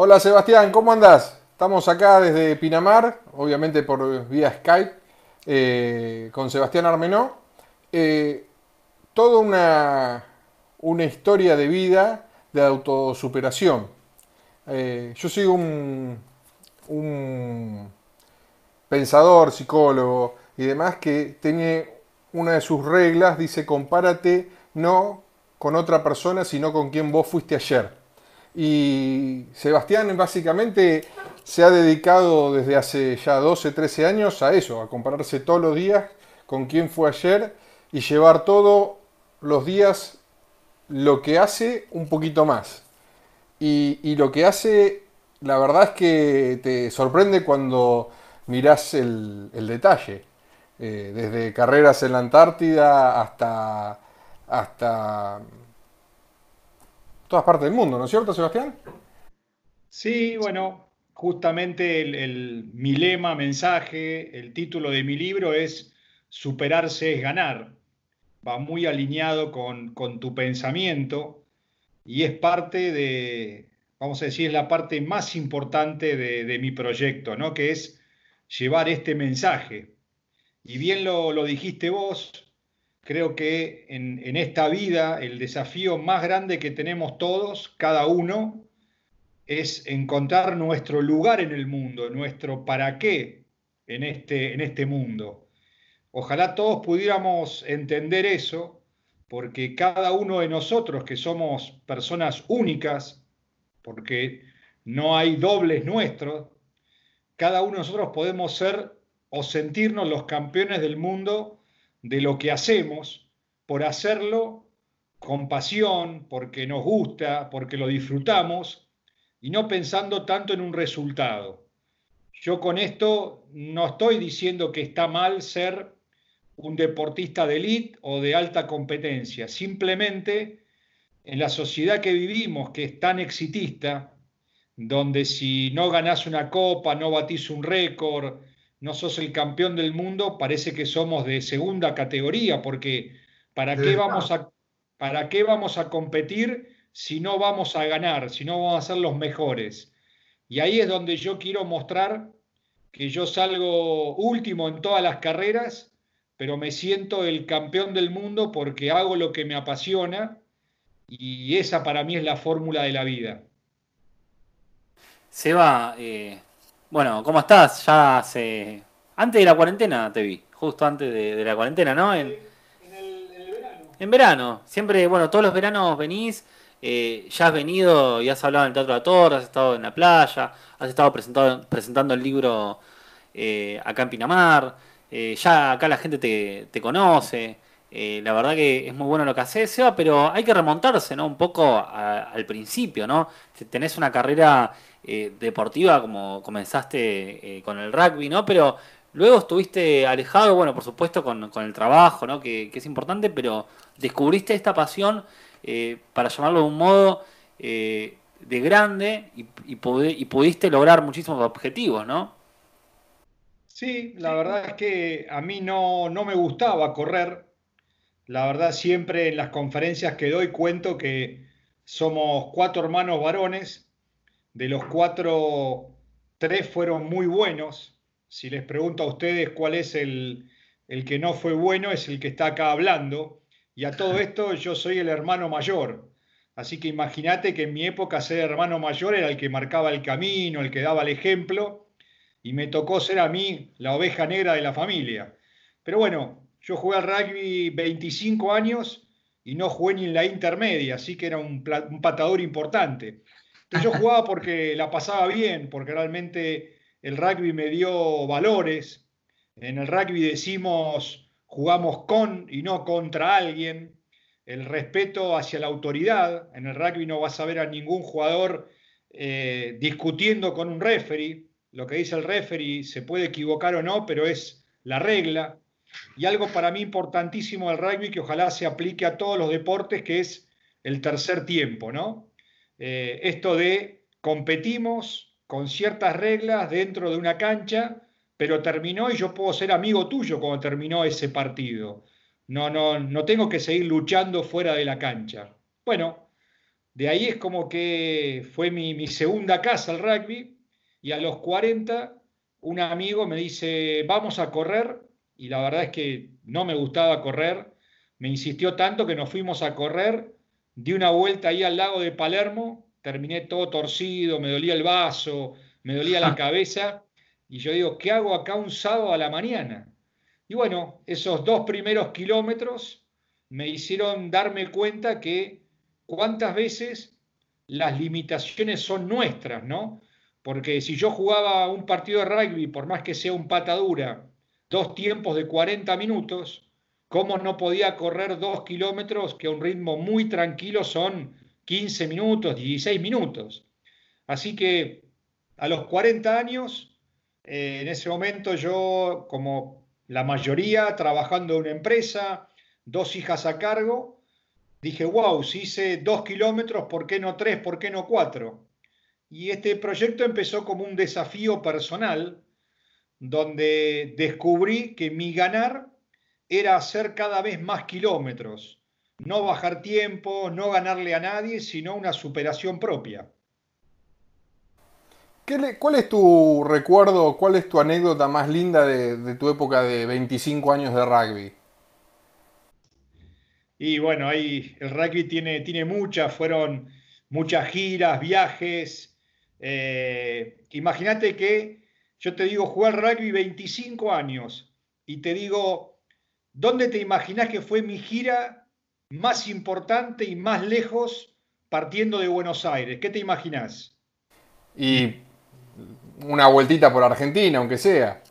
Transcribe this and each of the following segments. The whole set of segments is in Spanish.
Hola Sebastián, ¿cómo andás? Estamos acá desde Pinamar, obviamente por vía Skype, eh, con Sebastián Armenó. Eh, toda una, una, historia de vida de autosuperación. Eh, yo soy un, un pensador, psicólogo y demás que tiene una de sus reglas, dice compárate no con otra persona, sino con quien vos fuiste ayer. Y Sebastián básicamente se ha dedicado desde hace ya 12, 13 años a eso, a compararse todos los días con quién fue ayer y llevar todos los días lo que hace un poquito más. Y, lo que hace, la verdad es que te sorprende cuando mirás el, detalle. Eh, desde carreras en la Antártida hasta, hasta todas partes del mundo, ¿no es cierto, Sebastián? Sí, bueno, justamente el, mi lema, mensaje, el título de mi libro es Superarse es ganar. Va muy alineado con, tu pensamiento y es parte de, vamos a decir, es la parte más importante de, mi proyecto, ¿no? Que es llevar este mensaje. Y bien lo, lo dijiste vos, Creo que en, esta vida el desafío más grande que tenemos todos, cada uno, es encontrar nuestro lugar en el mundo, nuestro para qué en este, en este mundo. Ojalá todos pudiéramos entender eso, porque cada uno de nosotros que somos personas únicas, porque no hay dobles nuestros, cada uno de nosotros podemos ser o sentirnos los campeones del mundo de lo que hacemos por hacerlo con pasión, porque nos gusta, porque lo disfrutamos y no pensando tanto en un resultado. Yo con esto no estoy diciendo que está mal ser un deportista de élite o de alta competencia, simplemente en la sociedad que vivimos, que es tan exitista, donde si no ganás una copa, no batís un récord, no sos el campeón del mundo, parece que somos de segunda categoría, porque ¿para qué, vamos a, ¿para qué vamos a competir si no vamos a ganar, si no vamos a ser los mejores? Y ahí es donde yo quiero mostrar que yo salgo último en todas las carreras, pero me siento el campeón del mundo porque hago lo que me apasiona y esa para mí es la fórmula de la vida. Seba, eh, bueno, ¿cómo estás? Ya hace. Antes de la cuarentena te vi, justo antes de, la cuarentena, ¿no? En, el, verano. En verano. Siempre, bueno, todos los veranos venís, eh, ya has venido y has hablado en el Teatro de la Torre, has estado en la playa, has estado presentando el libro eh, acá en Pinamar, eh, ya acá la gente te, conoce. la verdad que es muy bueno lo que haces, Seba, pero hay que remontarse, ¿no? Un poco al principio, ¿no? Tenés una carrera eh, deportiva como comenzaste eh, con el rugby, ¿no? Pero luego estuviste alejado, bueno, por supuesto con, el trabajo, ¿no? Que, es importante, pero descubriste esta pasión, eh, para llamarlo de un modo, de grande y, y, pudiste lograr muchísimos objetivos, ¿no? Sí, la verdad es que a mí no, no me gustaba correr. La verdad siempre en las conferencias que doy cuento que somos cuatro hermanos varones de los cuatro, tres fueron muy buenos. Si les pregunto a ustedes cuál es el, que no fue bueno, es el que está acá hablando. Y a todo esto yo soy el hermano mayor. Así que imagínate que en mi época ser hermano mayor era el que marcaba el camino, el que daba el ejemplo, y me tocó ser a mí la oveja negra de la familia. Pero bueno, yo jugué al rugby 25 años y no jugué ni en la intermedia, así que era un, un patador importante yo jugaba porque la pasaba bien, porque realmente el rugby me dio valores. En el rugby decimos jugamos con y no contra alguien. El respeto hacia la autoridad. En el rugby no vas a ver a ningún jugador eh, discutiendo con un referee. Lo que dice el referee se puede equivocar o no, pero es la regla. Y algo para mí importantísimo del rugby que ojalá se aplique a todos los deportes, que es el tercer tiempo, ¿no? Eh, esto de competimos con ciertas reglas dentro de una cancha, pero terminó y yo puedo ser amigo tuyo cuando terminó ese partido. No, no, no tengo que seguir luchando fuera de la cancha. Bueno, de ahí es como que fue mi, segunda casa el rugby y a los 40 un amigo me dice, vamos a correr y la verdad es que no me gustaba correr, me insistió tanto que nos fuimos a correr, di una vuelta ahí al lago de Palermo, terminé todo torcido, me dolía el vaso, me dolía la cabeza y yo digo, ¿qué hago acá un sábado a la mañana? Y bueno, esos dos primeros kilómetros me hicieron darme cuenta que cuántas veces las limitaciones son nuestras, ¿no? Porque si yo jugaba un partido de rugby, por más que sea un patadura, dos tiempos de 40 minutos, ¿cómo no podía correr dos kilómetros que a un ritmo muy tranquilo son 15 minutos, 16 minutos? Así que a los 40 años, eh, en ese momento yo, como la mayoría, trabajando en una empresa, dos hijas a cargo, dije, wow, si hice dos kilómetros, ¿por qué no tres? ¿Por qué no cuatro? Y este proyecto empezó como un desafío personal, donde descubrí que mi ganar era hacer cada vez más kilómetros, no bajar tiempo, no ganarle a nadie, sino una superación propia. ¿Cuál es tu recuerdo, cuál es tu anécdota más linda de, de tu época de 25 años de rugby? Y bueno, ahí el rugby tiene, tiene muchas, fueron muchas giras, viajes. Eh, imagínate que yo te digo jugar rugby 25 años y te digo, ¿dónde te imaginas que fue mi gira más importante y más lejos partiendo de Buenos Aires? ¿Qué te imaginas? Y una vueltita por Argentina, aunque sea.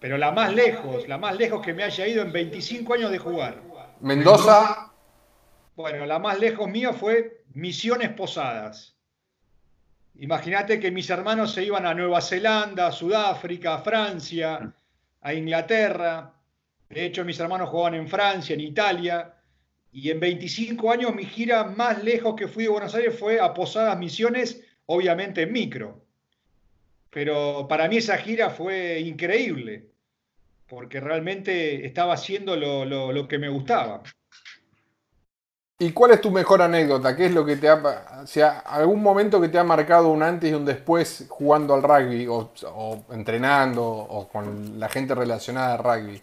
Pero la más lejos, la más lejos que me haya ido en 25 años de jugar. Mendoza. Bueno, la más lejos mía fue Misiones Posadas. Imagínate que mis hermanos se iban a Nueva Zelanda, a Sudáfrica, a Francia, a Inglaterra. De hecho, mis hermanos jugaban en Francia, en Italia. Y en 25 años mi gira más lejos que fui de Buenos Aires fue a Posadas Misiones, obviamente en micro. Pero para mí esa gira fue increíble porque realmente estaba haciendo lo, que me gustaba. ¿Y cuál es tu mejor anécdota? ¿Qué es lo que te ha, sea, algún momento que te ha marcado un antes y un después jugando al rugby o, entrenando o con la gente relacionada al rugby?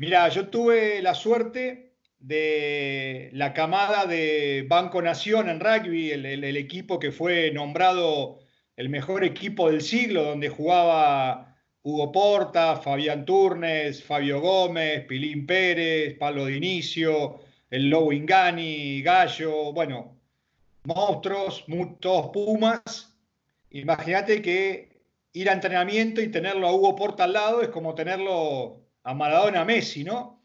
Mira, yo tuve la suerte de la camada de Banco Nación en rugby, el equipo que fue nombrado el mejor equipo del siglo, donde jugaba Hugo Porta, Fabián Turnes, Fabio Gómez, Pilín Pérez, Pablo Dinicio, el Lobo Ingani, Gallo, bueno, monstruos, todos Pumas. Imagínate que ir a entrenamiento y tenerlo a Hugo Porta al lado es como tenerlo a Maradona Messi, ¿no?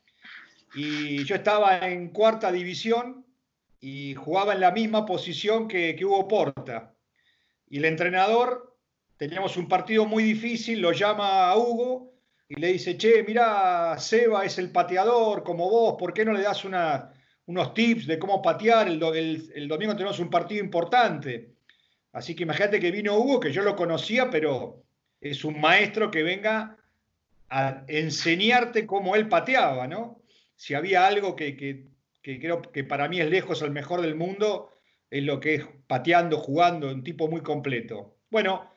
Y yo estaba en cuarta división y jugaba en la misma posición que, Hugo Porta. Y el entrenador teníamos un partido muy difícil, lo llama a Hugo y le dice, che, mira, Seba es el pateador como vos, ¿por qué no le das unos tips de cómo patear? El, el, domingo tenemos un partido importante. Así que imagínate que vino Hugo, que yo lo conocía, pero es un maestro que venga a enseñarte cómo él pateaba, ¿no? Si había algo que, creo que para mí es lejos el mejor del mundo, es lo que es pateando, jugando, un tipo muy completo. Bueno,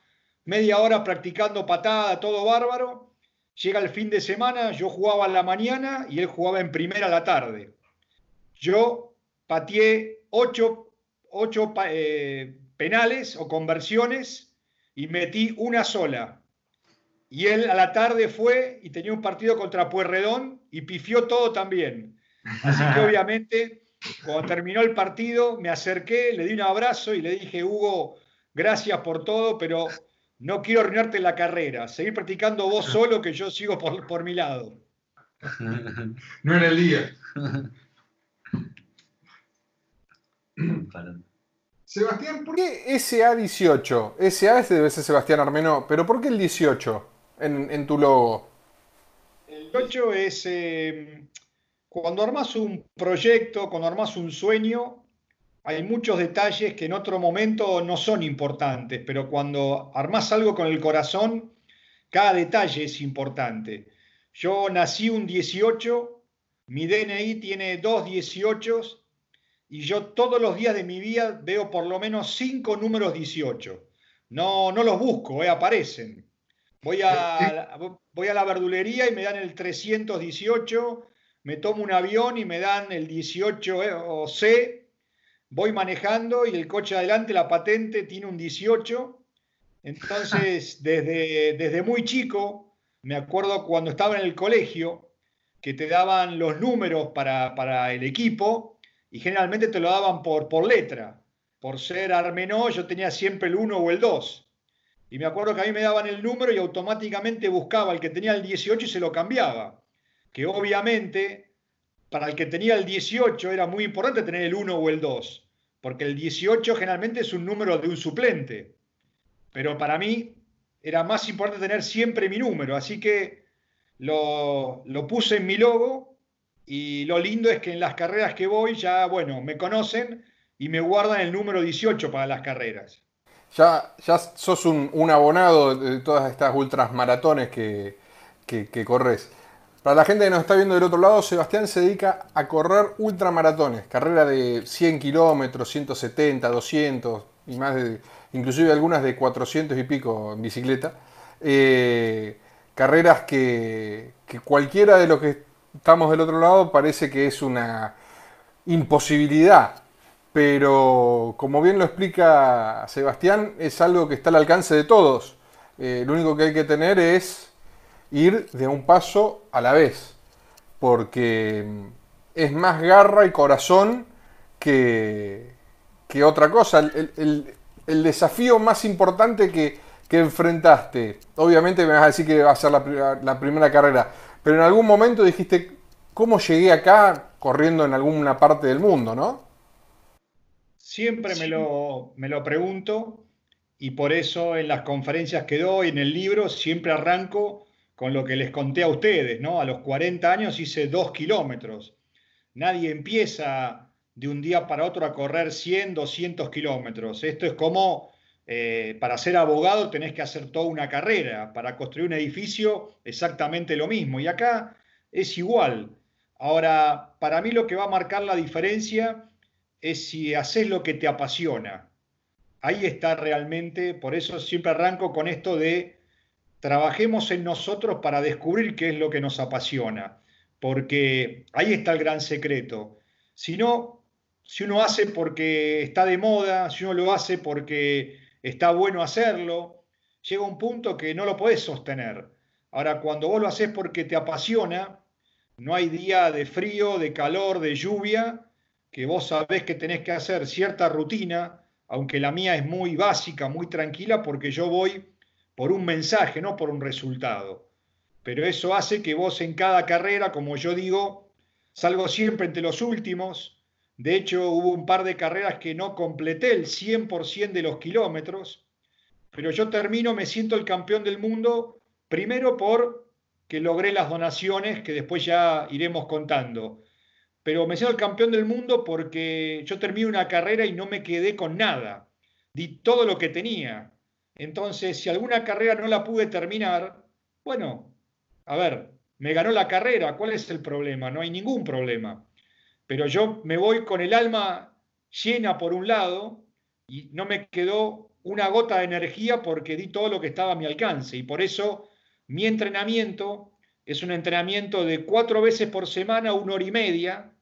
media hora practicando patada, todo bárbaro. Llega el fin de semana, yo jugaba en la mañana y él jugaba en primera a la tarde. Yo pateé ocho, eh, penales o conversiones y metí una sola. Y él a la tarde fue y tenía un partido contra Puerredón y pifió todo también. Así que obviamente cuando terminó el partido me acerqué, le di un abrazo y le dije, Hugo, gracias por todo, pero no quiero arruinarte la carrera. Seguir practicando vos solo que yo sigo por, mi lado. No era el día. Sebastián, ¿por qué SA18? SA es debe ser Sebastián Armeno, pero ¿por qué el 18 en, tu logo? El 18 es eh, cuando armas un proyecto, cuando armas un sueño, hay muchos detalles que en otro momento no son importantes, pero cuando armás algo con el corazón, cada detalle es importante. Yo nací un 18, mi DNI tiene dos 18 y yo todos los días de mi vida veo por lo menos cinco números 18. No, no los busco, eh, aparecen. Voy a, voy a la verdulería y me dan el 318, me tomo un avión y me dan el 18 eh, o C, voy manejando y el coche adelante, la patente, tiene un 18. Entonces, desde, desde muy chico, me acuerdo cuando estaba en el colegio, que te daban los números para, para el equipo, y generalmente te lo daban por, por letra. Por ser Armenó, yo tenía siempre el 1 o el 2. Y me acuerdo que a mí me daban el número y automáticamente buscaba el que tenía el 18 y se lo cambiaba. Que obviamente para el que tenía el 18 era muy importante tener el 1 o el 2, porque el 18 generalmente es un número de un suplente. Pero para mí era más importante tener siempre mi número, así que lo, puse en mi logo y lo lindo es que en las carreras que voy ya, bueno, me conocen y me guardan el número 18 para las carreras. Ya, ya sos un, abonado de todas estas ultras maratones que, que, corres. Para la gente que nos está viendo del otro lado, Sebastián se dedica a correr ultramaratones, carrera de 100 kilómetros, 170, 200 y más inclusive algunas de 400 y pico en bicicleta. Eh, carreras que, que, cualquiera de los que estamos del otro lado parece que es una imposibilidad, pero como bien lo explica Sebastián, es algo que está al alcance de todos. Eh, lo único que hay que tener es ir de un paso a la vez, porque es más garra y corazón que, que otra cosa. El, desafío más importante que, enfrentaste, obviamente me vas a decir que va a ser la, la primera carrera, pero en algún momento dijiste, ¿cómo llegué acá corriendo en alguna parte del mundo, no? Siempre me lo, me lo pregunto y por eso en las conferencias que doy, en el libro, siempre arranco con lo que les conté a ustedes, ¿no? A los 40 años hice dos kilómetros. Nadie empieza de un día para otro a correr 100, 200 kilómetros. Esto es como eh, para ser abogado tenés que hacer toda una carrera, para construir un edificio exactamente lo mismo. Y acá es igual. Ahora, para mí lo que va a marcar la diferencia es si haces lo que te apasiona. Ahí está realmente, por eso siempre arranco con esto de trabajemos en nosotros para descubrir qué es lo que nos apasiona, porque ahí está el gran secreto. Si no, si uno hace porque está de moda, si uno lo hace porque está bueno hacerlo, llega un punto que no lo podés sostener. Ahora, cuando vos lo haces porque te apasiona, no hay día de frío, de calor, de lluvia, que vos sabés que tenés que hacer cierta rutina, aunque la mía es muy básica, muy tranquila, porque yo voy por un mensaje, no por un resultado. Pero eso hace que vos en cada carrera, como yo digo, salgo siempre entre los últimos, de hecho, hubo un par de carreras que no completé el 100% de los kilómetros, pero yo termino, me siento el campeón del mundo, primero por que logré las donaciones, que después ya iremos contando. Pero me siento el campeón del mundo porque yo termino una carrera y no me quedé con nada. Di todo lo que tenía. Entonces, si alguna carrera no la pude terminar, bueno, a ver, me ganó la carrera, ¿cuál es el problema? No hay ningún problema pero yo me voy con el alma llena por un lado y no me quedó una gota de energía porque di todo lo que estaba a mi alcance y por eso mi entrenamiento es un entrenamiento de cuatro veces por semana, una hora y media,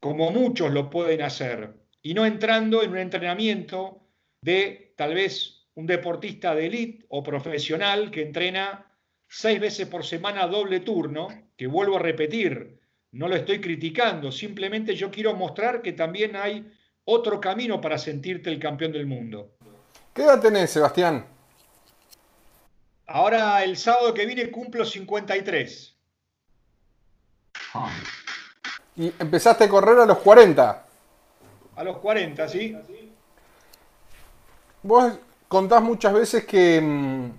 como muchos lo pueden hacer, y no entrando en un entrenamiento de tal vez un deportista de élite o profesional que entrena seis veces por semana doble turno, que vuelvo a repetir, no lo estoy criticando, simplemente yo quiero mostrar que también hay otro camino para sentirte el campeón del mundo. ¿Qué edad tenés, Sebastián? Ahora el sábado que viene cumplo 53. ¿Y empezaste a correr a los 40? A los 40, sí. Vos contás muchas veces que mm,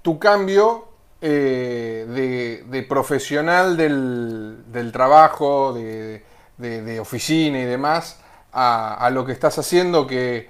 tu cambio eh, de, profesional del, trabajo, de, oficina y demás, a, lo que estás haciendo, que,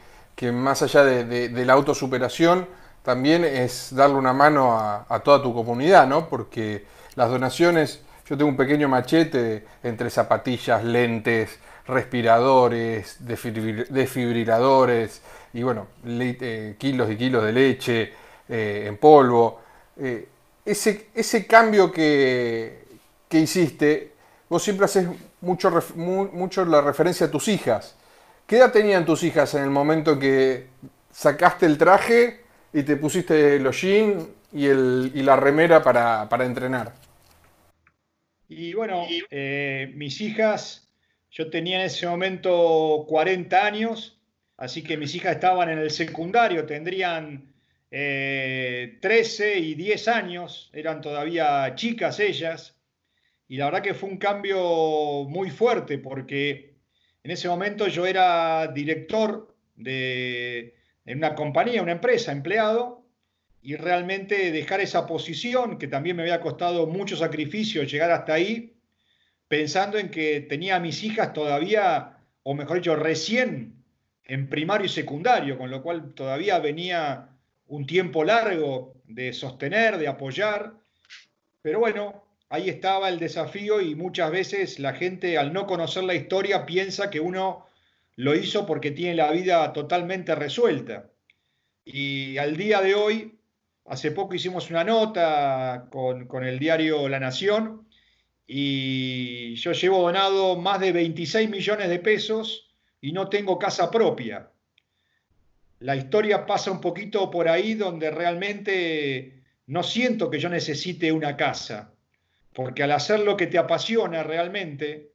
más allá de, la autosuperación, también es darle una mano a, toda tu comunidad, ¿no? Porque las donaciones, yo tengo un pequeño machete entre zapatillas, lentes, respiradores, desfibriladores y bueno, eh, kilos y kilos de leche eh, en polvo. Eh, ese, ese cambio que, que, hiciste, vos siempre haces mucho, mucho la referencia a tus hijas. ¿Qué edad tenían tus hijas en el momento que sacaste el traje y te pusiste los jeans y, el, y la remera para, para entrenar? Y bueno, eh, mis hijas, yo tenía en ese momento 40 años, así que mis hijas estaban en el secundario, tendrían 13 eh, y 10 años, eran todavía chicas ellas, y la verdad que fue un cambio muy fuerte porque en ese momento yo era director de, de una compañía, una empresa, empleado, y realmente dejar esa posición, que también me había costado mucho sacrificio llegar hasta ahí, pensando en que tenía a mis hijas todavía, o mejor dicho, recién en primario y secundario, con lo cual todavía venía un tiempo largo de sostener, de apoyar. Pero bueno, ahí estaba el desafío y muchas veces la gente al no conocer la historia piensa que uno lo hizo porque tiene la vida totalmente resuelta. Y al día de hoy Hace poco hicimos una nota con, el diario La Nación y yo llevo donado más de 26 millones de pesos y no tengo casa propia. La historia pasa un poquito por ahí donde realmente no siento que yo necesite una casa, porque al hacer lo que te apasiona realmente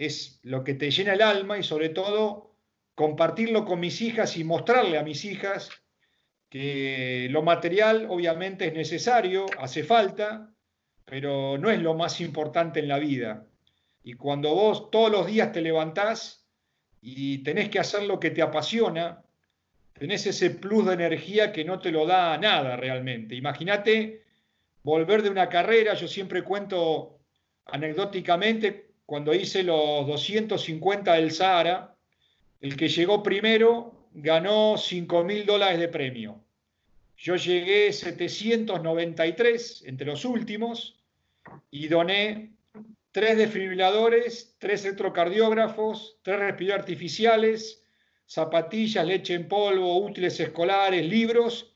es lo que te llena el alma y sobre todo compartirlo con mis hijas y mostrarle a mis hijas que lo material obviamente es necesario, hace falta, pero no es lo más importante en la vida. Y cuando vos todos los días te levantás y tenés que hacer lo que te apasiona, tenés ese plus de energía que no te lo da nada realmente. Imagínate volver de una carrera, yo siempre cuento anecdóticamente, cuando hice los 250 del Sahara, el que llegó primero ganó 5 mil dólares de premio. Yo llegué 793 entre los últimos y doné tres desfibriladores, tres electrocardiógrafos, tres respiradores artificiales, zapatillas, leche en polvo, útiles escolares, libros,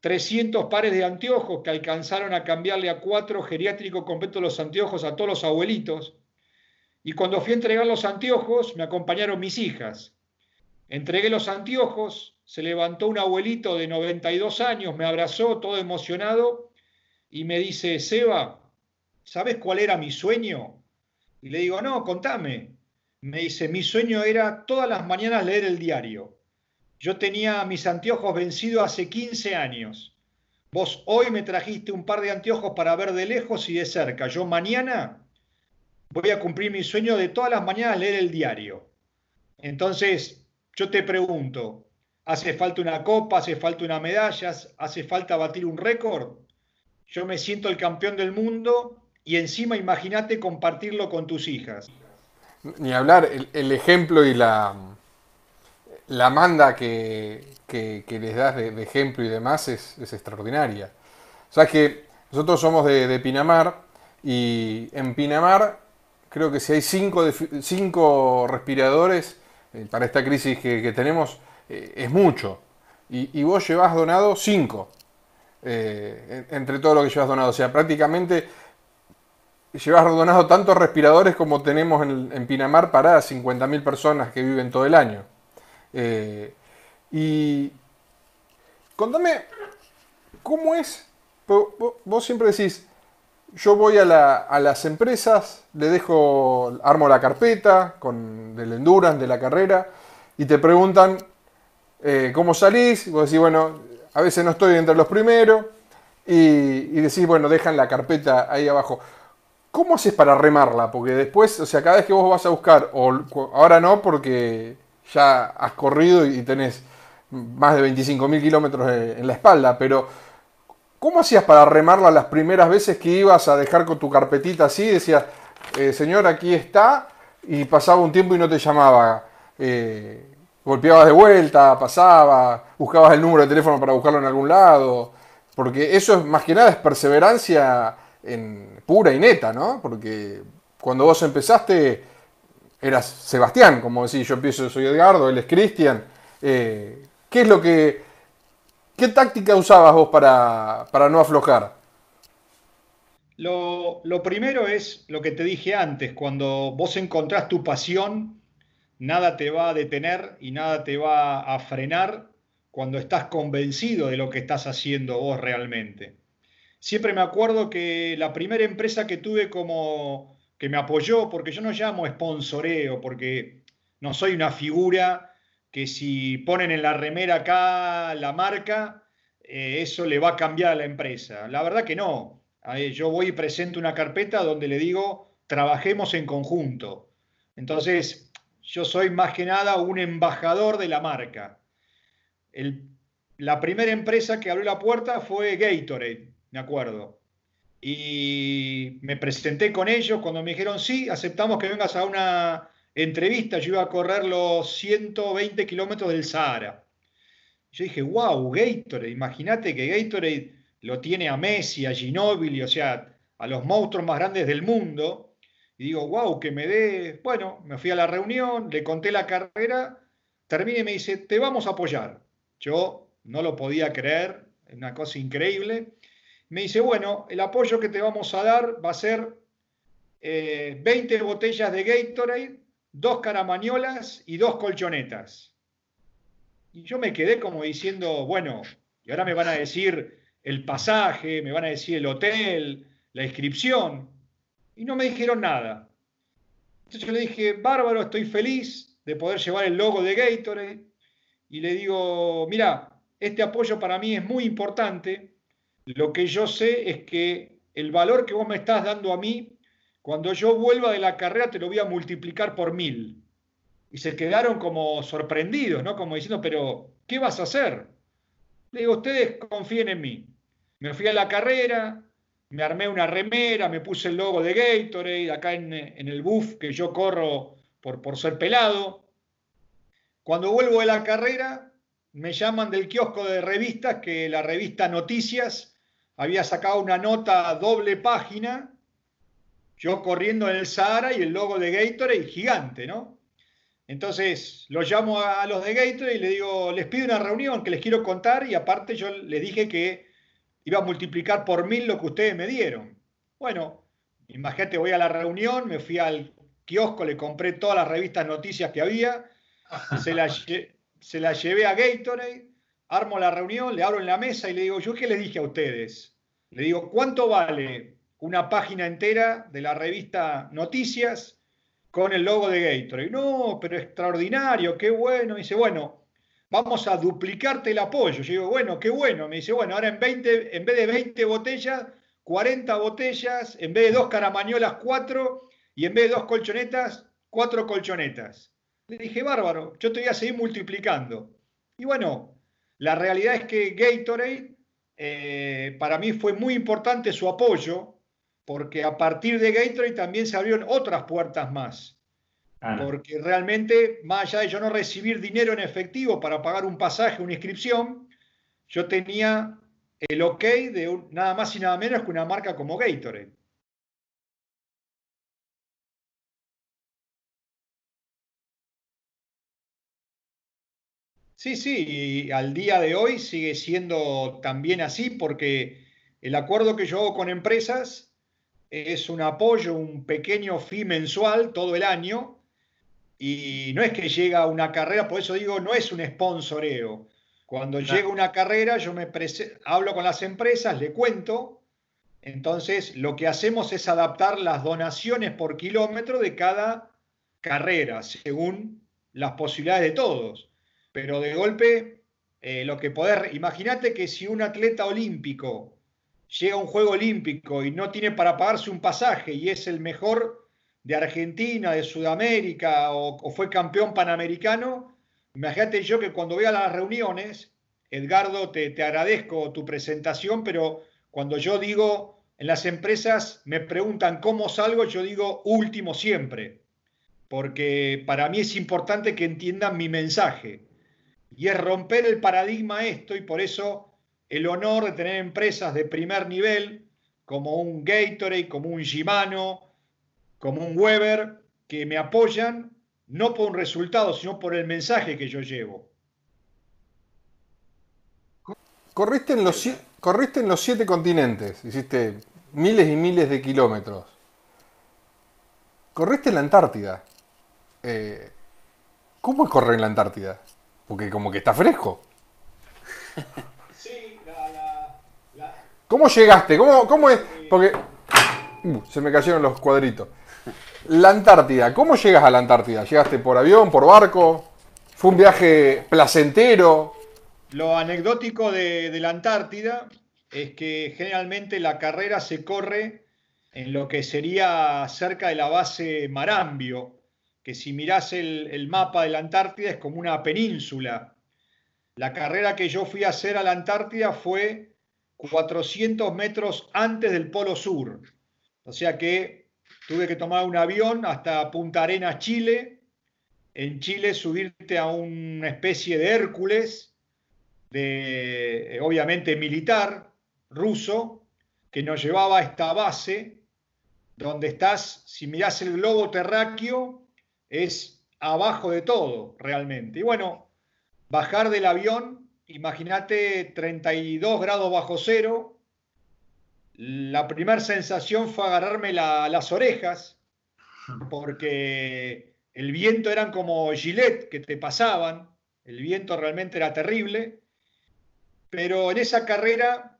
300 pares de anteojos que alcanzaron a cambiarle a cuatro geriátricos completos los anteojos a todos los abuelitos. Y cuando fui a entregar los anteojos, me acompañaron mis hijas. Entregué los anteojos, se levantó un abuelito de 92 años, me abrazó todo emocionado y me dice, Seba, ¿sabes cuál era mi sueño? Y le digo, no, contame. Me dice, mi sueño era todas las mañanas leer el diario. Yo tenía mis anteojos vencidos hace 15 años. Vos hoy me trajiste un par de anteojos para ver de lejos y de cerca. Yo mañana voy a cumplir mi sueño de todas las mañanas leer el diario. Entonces, yo te pregunto, ¿hace falta una copa, hace falta una medalla, hace falta batir un récord? Yo me siento el campeón del mundo y encima imagínate compartirlo con tus hijas. Ni hablar, el, ejemplo y la, la manda que, les das de, ejemplo y demás es, extraordinaria. O sea, que nosotros somos de, Pinamar y en Pinamar creo que si hay cinco, cinco respiradores eh, para esta crisis que, tenemos eh, es mucho. Y, vos llevas donado 5 eh, entre todo lo que llevas donado. O sea, prácticamente llevas donado tantos respiradores como tenemos en, Pinamar para 50.000 personas que viven todo el año. y contame, ¿cómo es? Vos siempre decís, yo voy a, las empresas, le dejo, armo la carpeta con del endurance, de la carrera, y te preguntan eh, cómo salís, y vos decís, bueno, a veces no estoy entre los primeros, y, decís, bueno, dejan la carpeta ahí abajo. ¿Cómo haces para remarla? Porque después, o sea, cada vez que vos vas a buscar, o ahora no, porque ya has corrido y tenés más de 25.000 kilómetros en la espalda, pero ¿Cómo hacías para remarla las primeras veces que ibas a dejar con tu carpetita así? Decías, eh, señor, aquí está, y pasaba un tiempo y no te llamaba. Eh, golpeabas de vuelta, pasaba, buscabas el número de teléfono para buscarlo en algún lado. Porque eso es más que nada es perseverancia pura y neta, ¿no? Porque cuando vos empezaste eras Sebastián, como decís, yo empiezo, soy Edgardo, él es Cristian. Eh, ¿Qué es lo que... ¿Qué táctica usabas vos para, para no aflojar? Lo, lo, primero es lo que te dije antes, cuando vos encontrás tu pasión, nada te va a detener y nada te va a frenar cuando estás convencido de lo que estás haciendo vos realmente. Siempre me acuerdo que la primera empresa que tuve como que me apoyó, porque yo no llamo sponsoreo, porque no soy una figura que si ponen en la remera acá la marca, eh, eso le va a cambiar a la empresa. La verdad que no. Yo voy y presento una carpeta donde le digo, trabajemos en conjunto. Entonces, yo soy más que nada un embajador de la marca la primera empresa que abrió la puerta fue Gatorade, me acuerdo. Y me presenté con ellos cuando me dijeron, sí, aceptamos que vengas a una entrevista. Yo iba a correr los 120 kilómetros del Sahara. Yo dije, wow, Gatorade, imagínate que Gatorade lo tiene a Messi, a Ginóbili, o sea, a los monstruos más grandes del mundo. Y digo, wow, que me dé. Bueno, me fui a la reunión, le conté la carrera, terminé y me dice, te vamos a apoyar. Yo no lo podía creer, una cosa increíble. Me dice, bueno, el apoyo que te vamos a dar va a ser 20 eh, botellas de Gatorade, dos caramañolas y dos colchonetas. Y yo me quedé como diciendo, bueno, y ahora me van a decir el pasaje, me van a decir el hotel, la inscripción. Y no me dijeron nada. Entonces yo le dije, bárbaro, estoy feliz de poder llevar el logo de Gatorade y le digo, mira, este apoyo para mí es muy importante. Lo que yo sé es que el valor que vos me estás dando a mí, cuando yo vuelva de la carrera te lo voy a multiplicar por mil. Y se quedaron como sorprendidos, ¿no? Como diciendo, pero, ¿qué vas a hacer? Le digo, ustedes confíen en mí. Me fui a la carrera, me armé una remera, me puse el logo de Gatorade acá en, en el buff que yo corro por, por ser pelado. Cuando vuelvo de la carrera, me llaman del kiosco de revistas que la revista Noticias había sacado una nota doble página, yo corriendo en el Sahara y el logo de Gatorade gigante, ¿no? Entonces los llamo a los de Gatorade y les digo, les pido una reunión que les quiero contar y aparte yo les dije que iba a multiplicar por mil lo que ustedes me dieron. Bueno, imagínate, voy a la reunión, me fui al kiosco, le compré todas las revistas noticias que había, se la, se la llevé a Gatorade, armo la reunión, le abro en la mesa y le digo, ¿yo qué les dije a ustedes? Le digo, ¿cuánto vale una página entera de la revista Noticias con el logo de Gatorade? No, pero extraordinario, qué bueno. Me dice, bueno, vamos a duplicarte el apoyo. Yo digo, bueno, qué bueno. Me dice, bueno, ahora en, 20, en vez de 20 botellas, 40 botellas, en vez de dos caramañolas, cuatro, y en vez de dos colchonetas, cuatro colchonetas. Le dije, bárbaro, yo te voy a seguir multiplicando. Y bueno, la realidad es que Gatorade, eh, para mí fue muy importante su apoyo, porque a partir de Gatorade también se abrieron otras puertas más. Porque realmente, más allá de yo no recibir dinero en efectivo para pagar un pasaje, una inscripción, yo tenía el ok de nada más y nada menos que una marca como Gatorade. Sí, sí, y al día de hoy sigue siendo también así porque el acuerdo que yo hago con empresas es un apoyo, un pequeño fee mensual todo el año y no es que llega una carrera, por eso digo, no es un sponsoreo. Cuando llega una carrera, yo me hablo con las empresas, le cuento, entonces lo que hacemos es adaptar las donaciones por kilómetro de cada carrera, según las posibilidades de todos. Pero de golpe eh, lo que poder, imagínate que si un atleta olímpico llega a un juego olímpico y no tiene para pagarse un pasaje y es el mejor de Argentina, de Sudamérica o, fue campeón panamericano, imagínate yo que cuando voy a las reuniones, Edgardo, te, te agradezco tu presentación, pero cuando yo digo en las empresas me preguntan cómo salgo, yo digo último siempre, porque para mí es importante que entiendan mi mensaje. Y es romper el paradigma esto y por eso el honor de tener empresas de primer nivel como un Gatorade, como un Shimano, como un Weber, que me apoyan no por un resultado, sino por el mensaje que yo llevo. Corriste en los, corriste en los siete continentes, hiciste miles y miles de kilómetros. Corriste en la Antártida. Eh, ¿Cómo es correr en la Antártida? Porque como que está fresco. ¿Cómo llegaste? ¿Cómo, cómo es? Porque uh, se me cayeron los cuadritos. La Antártida, ¿cómo llegas a la Antártida? ¿Llegaste por avión, por barco? ¿Fue un viaje placentero? Lo anecdótico de, la Antártida es que generalmente la carrera se corre en lo que sería cerca de la base Marambio, que si mirás el, mapa de la Antártida es como una península. La carrera que yo fui a hacer a la Antártida fue 400 metros antes del Polo Sur. O sea que tuve que tomar un avión hasta Punta Arenas, Chile. En Chile subirte a una especie de Hércules, de, obviamente militar, ruso, que nos llevaba a esta base, donde estás, si mirás el globo terráqueo, es abajo de todo, realmente. Y bueno, bajar del avión, imagínate 32 grados bajo cero, la primera sensación fue agarrarme las orejas, porque el viento eran como gilet que te pasaban, el viento realmente era terrible, pero en esa carrera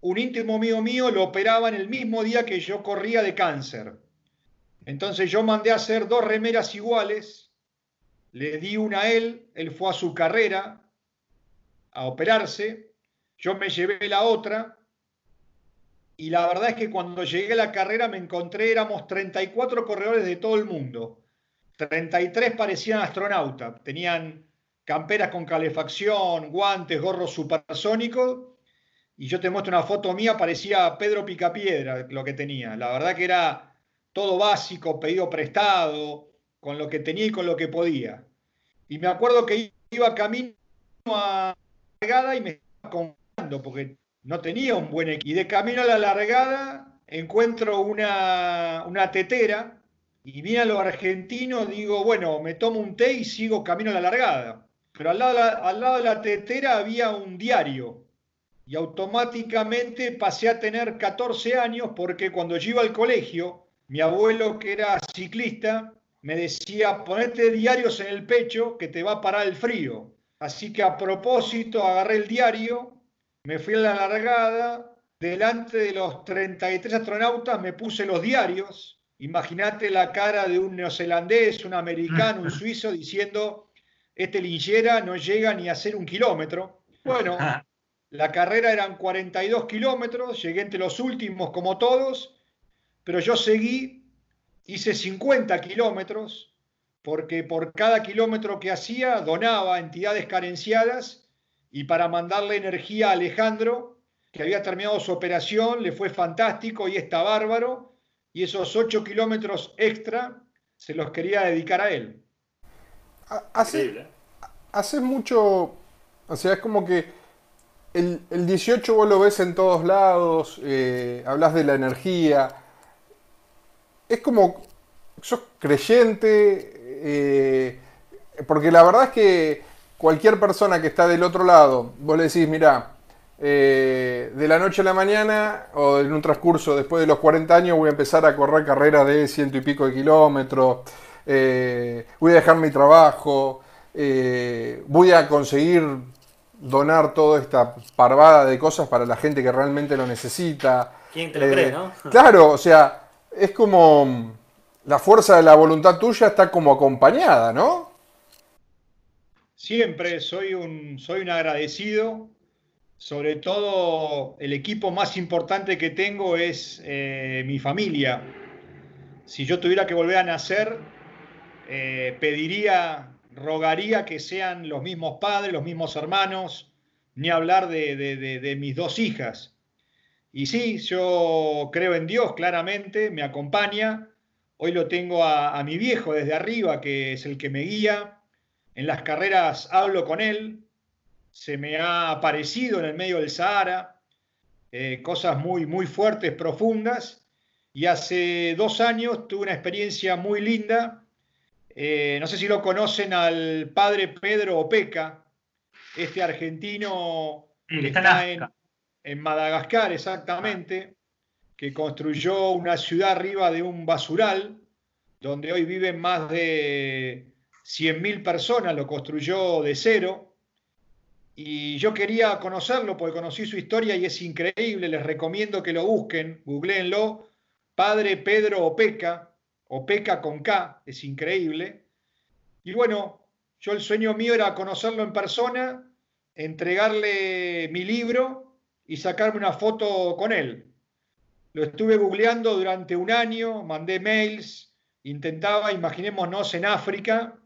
un íntimo mío mío lo operaba en el mismo día que yo corría de cáncer. Entonces yo mandé a hacer dos remeras iguales, le di una a él, él fue a su carrera a operarse, yo me llevé la otra y la verdad es que cuando llegué a la carrera me encontré, éramos 34 corredores de todo el mundo. 33 parecían astronautas, tenían camperas con calefacción, guantes, gorros supersónicos. Y yo te muestro una foto mía, parecía Pedro Picapiedra lo que tenía. La verdad que era todo básico, pedido prestado, con lo que tenía y con lo que podía. Y me acuerdo que iba camino a la largada y me estaba confiando porque no tenía un buen equipo. Y de camino a la largada encuentro una, una tetera y viene a lo argentino, digo, bueno, me tomo un té y sigo camino a la largada. Pero al lado, al lado de la tetera había un diario y automáticamente pasé a tener 14 años porque cuando yo iba al colegio, mi abuelo que era ciclista me decía, ponete diarios en el pecho que te va a parar el frío. Así que a propósito agarré el diario me fui a la largada, delante de los 33 astronautas me puse los diarios. Imagínate la cara de un neozelandés, un americano, un suizo diciendo, este linchera no llega ni a hacer un kilómetro. Bueno, la carrera eran 42 kilómetros, llegué entre los últimos como todos, pero yo seguí, hice 50 kilómetros, porque por cada kilómetro que hacía donaba a entidades carenciadas y para mandarle energía a Alejandro, que había terminado su operación, le fue fantástico y está bárbaro, y esos ocho kilómetros extra se los quería dedicar a él. Hace, hace mucho, o sea, es como que el, 18 vos lo ves en todos lados, eh, hablas de la energía, es como, sos creyente, eh, porque la verdad es que cualquier persona que está del otro lado, vos le decís, mira, eh, de la noche a la mañana o en un transcurso después de los 40 años voy a empezar a correr carreras de ciento y pico de kilómetros, eh, voy a dejar mi trabajo, voy a conseguir donar toda esta parvada de cosas para la gente que realmente lo necesita. ¿Quién te lo cree, no? Claro, o sea, es como la fuerza de la voluntad tuya está como acompañada, ¿no? Siempre soy un, soy un agradecido. Sobre todo el equipo más importante que tengo es eh, mi familia. Si yo tuviera que volver a nacer, eh, pediría, rogaría que sean los mismos padres, los mismos hermanos, ni hablar de, mis dos hijas. Y sí, yo creo en Dios claramente, me acompaña. Hoy lo tengo a mi viejo desde arriba, que es el que me guía. En las carreras hablo con él, se me ha aparecido en el medio del Sahara, eh, cosas muy, muy fuertes, profundas, y hace dos años tuve una experiencia muy linda. Eh, no sé si lo conocen al padre Pedro Opeca, este argentino que está en, en Madagascar exactamente, que construyó una ciudad arriba de un basural, donde hoy viven más de 100.000 personas, lo construyó de cero. Y yo quería conocerlo porque conocí su historia y es increíble, les recomiendo que lo busquen, googleenlo, Padre Pedro Opeca, Opeca con K, es increíble. Y bueno, yo el sueño mío era conocerlo en persona, entregarle mi libro y sacarme una foto con él. Lo estuve googleando durante un año, mandé mails, intentaba, imaginémonos en África,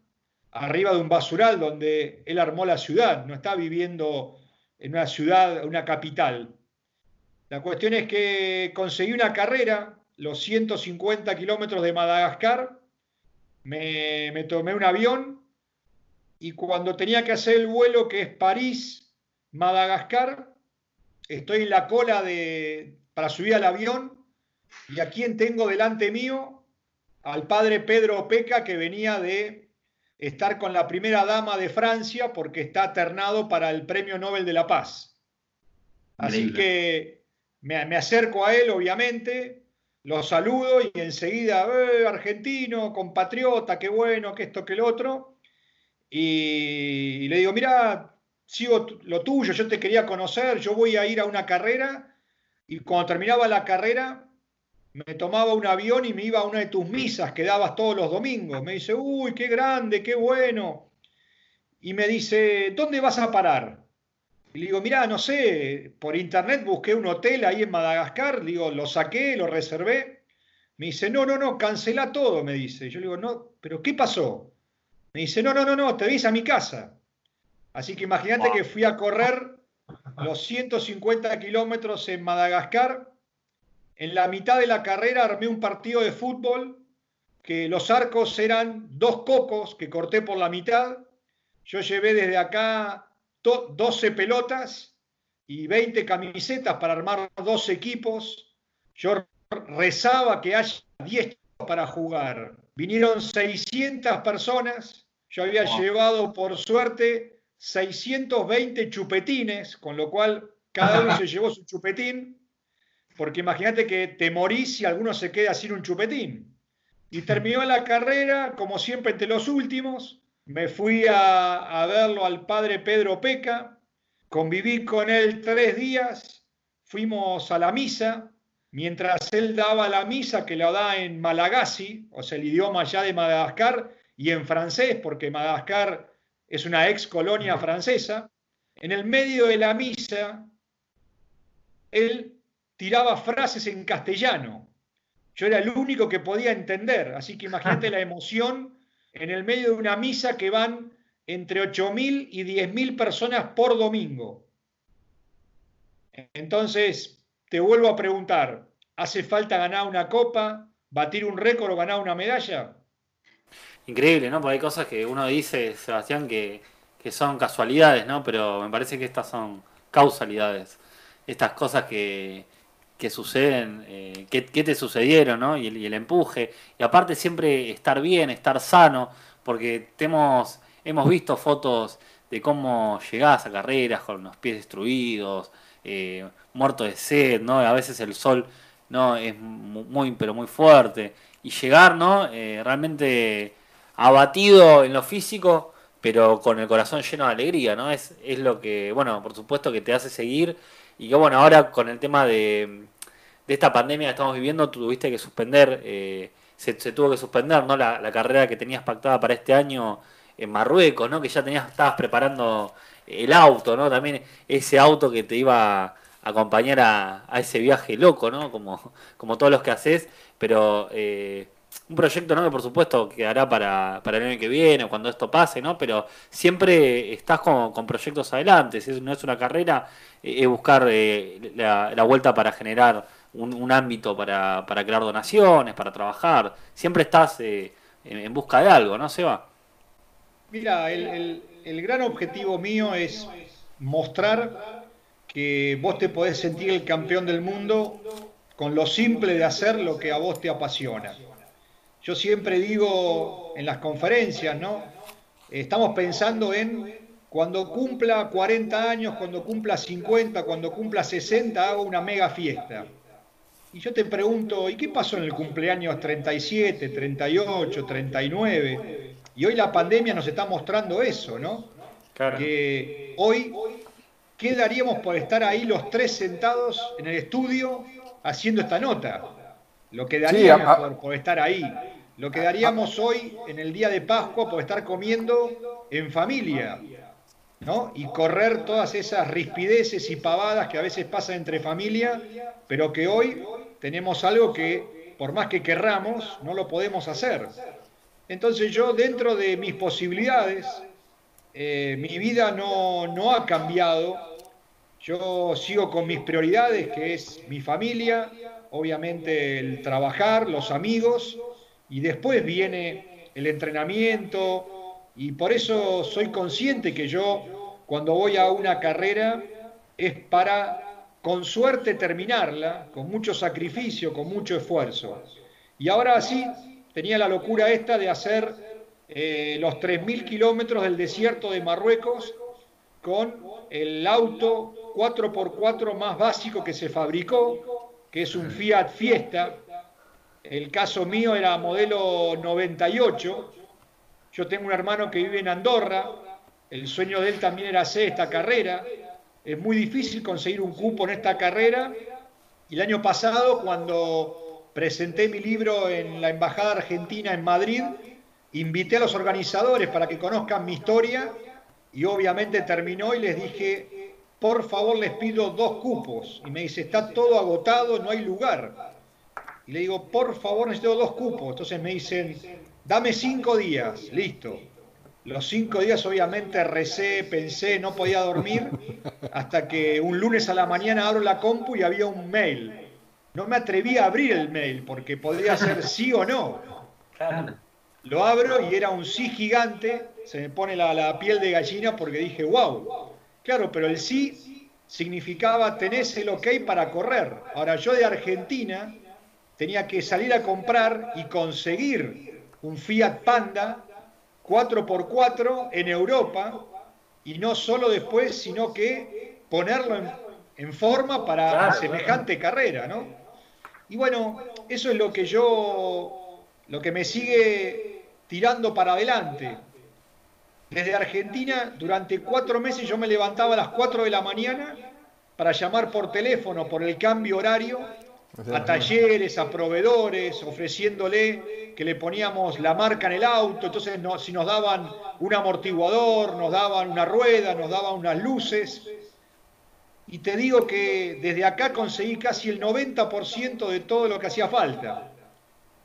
arriba de un basural donde él armó la ciudad, no está viviendo en una ciudad, una capital. La cuestión es que conseguí una carrera, los 150 kilómetros de Madagascar, me, tomé un avión y cuando tenía que hacer el vuelo que es París, Madagascar, estoy en la cola de, para subir al avión y a quien tengo delante mío, al padre Pedro Opeca que venía de estar con la primera dama de Francia porque está ternado para el Premio Nobel de la Paz. Así que me, acerco a él, obviamente, lo saludo y enseguida, eh, argentino, compatriota, qué bueno, que esto, que el otro. Y, le digo, mira, sigo lo tuyo, yo te quería conocer, yo voy a ir a una carrera. Y cuando terminaba la carrera, me tomaba un avión y me iba a una de tus misas que dabas todos los domingos. Me dice, uy, qué grande, qué bueno. Y me dice, ¿dónde vas a parar? Y le digo, mira, no sé, por internet busqué un hotel ahí en Madagascar, digo, lo saqué, lo reservé. Me dice, no, no, no, cancela todo, me dice. Yo le digo, no, pero ¿qué pasó? Me dice, no, no, no, no, te ves a mi casa. Así que imagínate que fui a correr los 150 kilómetros en Madagascar en la mitad de la carrera armé un partido de fútbol que los arcos eran dos cocos que corté por la mitad. Yo llevé desde acá 12 pelotas y 20 camisetas para armar dos equipos. Yo rezaba que haya 10 para jugar. Vinieron 600 personas. Yo había llevado, por suerte, 620 chupetines, con lo cual cada uno se llevó su chupetín porque imagínate que te morís si alguno se queda sin un chupetín. Y terminó la carrera, como siempre, entre los últimos. Me fui a, verlo al padre Pedro Peca, conviví con él tres días, fuimos a la misa, mientras él daba la misa que la da en Malagasy, o sea, el idioma allá de Madagascar, y en francés, porque Madagascar es una ex colonia francesa, en el medio de la misa, él tiraba frases en castellano. Yo era el único que podía entender, así que imagínate la emoción en el medio de una misa que van entre 8.000 y 10.000 personas por domingo. Entonces, te vuelvo a preguntar, ¿hace falta ganar una copa, batir un récord o ganar una medalla? Increíble, ¿no? Porque hay cosas que uno dice, Sebastián, que, que son casualidades, ¿no? Pero me parece que estas son causalidades. Estas cosas que, que suceden, eh, que, te sucedieron, ¿no? Y el, empuje. Y aparte siempre estar bien, estar sano, porque hemos, hemos visto fotos de cómo llegás a carreras con los pies destruidos, eh, muerto de sed, ¿no? A veces el sol no es muy, pero muy fuerte. Y llegar, ¿no? Eh, realmente abatido en lo físico, pero con el corazón lleno de alegría, ¿no? Es, es lo que, bueno, por supuesto que te hace seguir y que bueno, ahora con el tema de, esta pandemia que estamos viviendo, tuviste que suspender, eh, se, tuvo que suspender ¿no? La, carrera que tenías pactada para este año en Marruecos, ¿no? que ya tenías, estabas preparando el auto, ¿no? También ese auto que te iba a acompañar a, ese viaje loco, ¿no? Como, como todos los que haces, pero eh, un proyecto, ¿no? Que por supuesto quedará para, para el año que viene, cuando esto pase, ¿no? Pero siempre estás con, proyectos adelante, si no es una carrera, es buscar eh, la, vuelta para generar un, ámbito para, para, crear donaciones, para trabajar. Siempre estás eh, en, busca de algo, ¿no, Seba? Mira, el, el, gran objetivo mío es mostrar que vos te podés sentir el campeón del mundo con lo simple de hacer lo que a vos te apasiona. Yo siempre digo en las conferencias, ¿no? Estamos pensando en cuando cumpla 40 años, cuando cumpla 50, cuando cumpla 60, hago una mega fiesta. Y yo te pregunto, ¿y qué pasó en el cumpleaños 37, 38, 39? Y hoy la pandemia nos está mostrando eso, ¿no? Que hoy, ¿qué daríamos por estar ahí los tres sentados en el estudio haciendo esta nota? Lo que daríamos por, estar ahí. Lo que daríamos hoy en el día de Pascua por estar comiendo en familia. ¿no? Y correr todas esas rispideces y pavadas que a veces pasan entre familia, pero que hoy tenemos algo que, por más que querramos, no lo podemos hacer. Entonces yo, dentro de mis posibilidades, eh, mi vida no, no ha cambiado. Yo sigo con mis prioridades, que es mi familia, obviamente el trabajar, los amigos, y después viene el entrenamiento, y por eso soy consciente que yo, cuando voy a una carrera, es para, con suerte, terminarla, con mucho sacrificio, con mucho esfuerzo. Y ahora sí, tenía la locura esta de hacer eh, los 3.000 kilómetros del desierto de Marruecos con el auto 4x4 más básico que se fabricó, que es un Fiat Fiesta. El caso mío era modelo 98, yo tengo un hermano que vive en Andorra, el sueño de él también era hacer esta carrera. Es muy difícil conseguir un cupo en esta carrera. Y el año pasado, cuando presenté mi libro en la Embajada Argentina en Madrid, invité a los organizadores para que conozcan mi historia y obviamente terminó y les dije, por favor les pido dos cupos. Y me dice, está todo agotado, no hay lugar. Y le digo, por favor necesito dos cupos. Entonces me dicen, Dame cinco días, listo. Los cinco días obviamente recé, pensé, no podía dormir, hasta que un lunes a la mañana abro la compu y había un mail. No me atreví a abrir el mail porque podría ser sí o no. Lo abro y era un sí gigante, se me pone la, la piel de gallina porque dije, wow. Claro, pero el sí significaba tenés el ok para correr. Ahora yo de Argentina tenía que salir a comprar y conseguir un Fiat Panda 4x4 en Europa y no solo después, sino que ponerlo en, forma para semejante carrera, ¿no? Y bueno, eso es lo que yo, lo que me sigue tirando para adelante. Desde Argentina, durante cuatro meses yo me levantaba a las 4 de la mañana para llamar por teléfono por el cambio horario a talleres, a proveedores, ofreciéndole que le poníamos la marca en el auto, entonces si nos daban un amortiguador, nos daban una rueda, nos daban unas luces. Y te digo que desde acá conseguí casi el 90% de todo lo que hacía falta.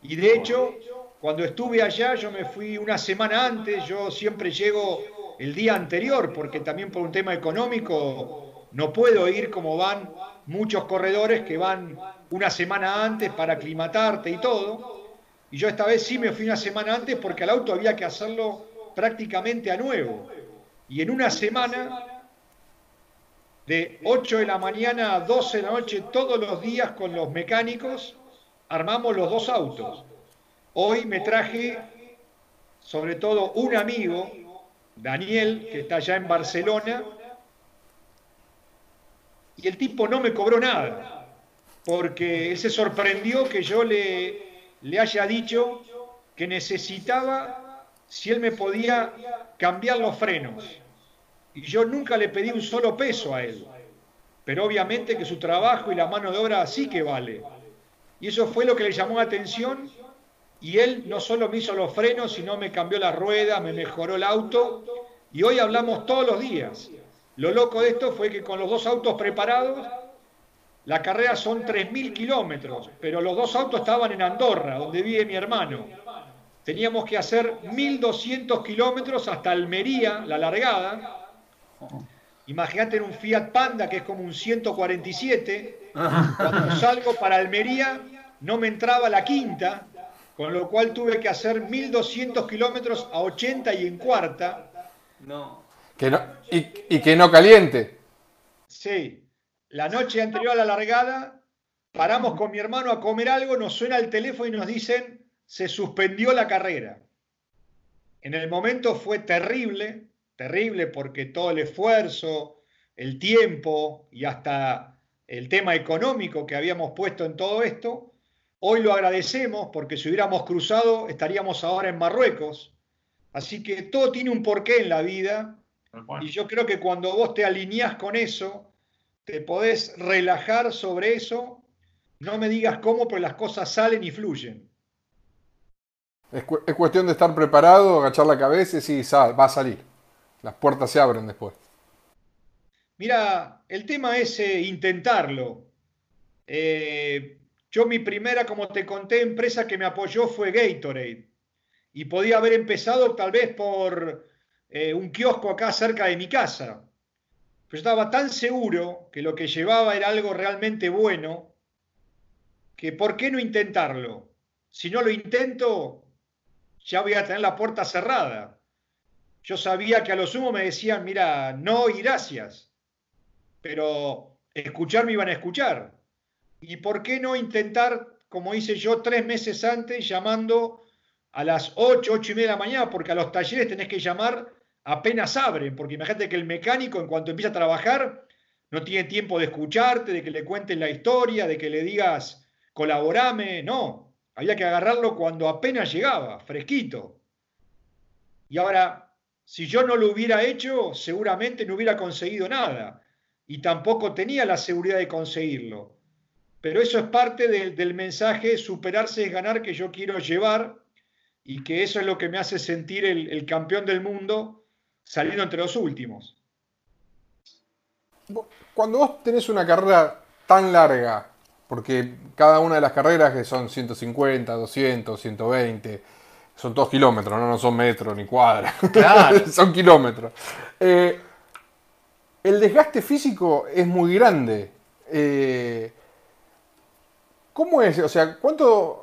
Y de hecho, cuando estuve allá, yo me fui una semana antes, yo siempre llego el día anterior, porque también por un tema económico no puedo ir como van muchos corredores que van una semana antes para aclimatarte y todo. Y yo esta vez sí me fui una semana antes porque al auto había que hacerlo prácticamente a nuevo. Y en una semana, de 8 de la mañana a 12 de la noche, todos los días con los mecánicos, armamos los dos autos. Hoy me traje, sobre todo, un amigo, Daniel, que está allá en Barcelona, y el tipo no me cobró nada, porque se sorprendió que yo le, le haya dicho que necesitaba si él me podía cambiar los frenos. Y yo nunca le pedí un solo peso a él. Pero obviamente que su trabajo y la mano de obra sí que vale. Y eso fue lo que le llamó la atención. Y él no solo me hizo los frenos, sino me cambió la rueda, me mejoró el auto. Y hoy hablamos todos los días. Lo loco de esto fue que con los dos autos preparados, la carrera son 3.000 kilómetros, pero los dos autos estaban en Andorra, donde vive mi hermano. Teníamos que hacer 1.200 kilómetros hasta Almería, la largada. Imagínate en un Fiat Panda, que es como un 147. Cuando salgo para Almería, no me entraba la quinta, con lo cual tuve que hacer 1.200 kilómetros a 80 y en cuarta. No y, que no caliente. Sí. La noche anterior a la largada paramos con mi hermano a comer algo, nos suena el teléfono y nos dicen, se suspendió la carrera. En el momento fue terrible, terrible porque todo el esfuerzo, el tiempo y hasta el tema económico que habíamos puesto en todo esto, hoy lo agradecemos porque si hubiéramos cruzado estaríamos ahora en Marruecos. Así que todo tiene un porqué en la vida y yo creo que cuando vos te alineás con eso, te podés relajar sobre eso. No me digas cómo, pero las cosas salen y fluyen. Es, cuestión de estar preparado, agachar la cabeza y sí, va a salir. Las puertas se abren después. Mira, el tema es eh, intentarlo. Eh, yo mi primera, como te conté, empresa que me apoyó fue Gatorade. Y podía haber empezado tal vez por eh, un kiosco acá cerca de mi casa. Pero estaba tan seguro que lo que llevaba era algo realmente bueno, que ¿por qué no intentarlo? Si no lo intento, ya voy a tener la puerta cerrada. Yo sabía que a lo sumo me decían, mira, no y gracias pero escuchar me iban a escuchar. ¿Y por qué no intentar, como hice yo tres meses antes, llamando a las 8, 8 y media de la mañana? Porque a los talleres tenés que llamar apenas abren, porque imagínate que el mecánico en cuanto empieza a trabajar no tiene tiempo de escucharte, de que le cuentes la historia, de que le digas colaborame, no, había que agarrarlo cuando apenas llegaba, fresquito. Y ahora, si yo no lo hubiera hecho, seguramente no hubiera conseguido nada y tampoco tenía la seguridad de conseguirlo. Pero eso es parte del mensaje superarse es ganar que yo quiero llevar y que eso es lo que me hace sentir el, campeón del mundo saliendo entre los últimos. Cuando vos tenés una carrera tan larga, porque cada una de las carreras que son 150, 200, 120, son dos kilómetros, no, no son metros ni cuadras, son kilómetros. Eh, el desgaste físico es muy grande. Eh, ¿Cómo es? O sea, ¿cuánto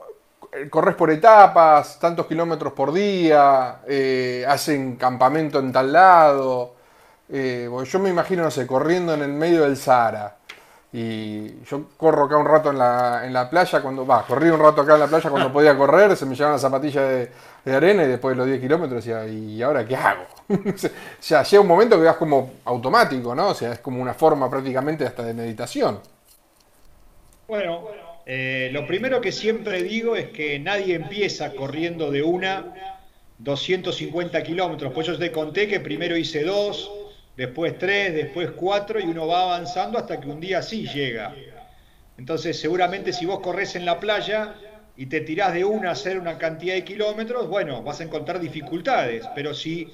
corres por etapas, tantos kilómetros por día, eh, hacen campamento en tal lado? Eh, yo me imagino, no sé, corriendo en el medio del Sahara. Y yo corro acá un rato en la, en la playa, cuando va, corrí un rato acá en la playa cuando podía correr, se me llevaban las zapatillas de, de arena y después de los 10 kilómetros decía, ¿y ahora qué hago? o sea, llega un momento que vas como automático, ¿no? O sea, es como una forma prácticamente hasta de meditación. Bueno, eh, lo primero que siempre digo es que nadie empieza corriendo de una 250 kilómetros. Pues yo te conté que primero hice dos, después tres, después cuatro y uno va avanzando hasta que un día sí llega. Entonces seguramente si vos corres en la playa y te tirás de una a hacer una cantidad de kilómetros, bueno, vas a encontrar dificultades, pero si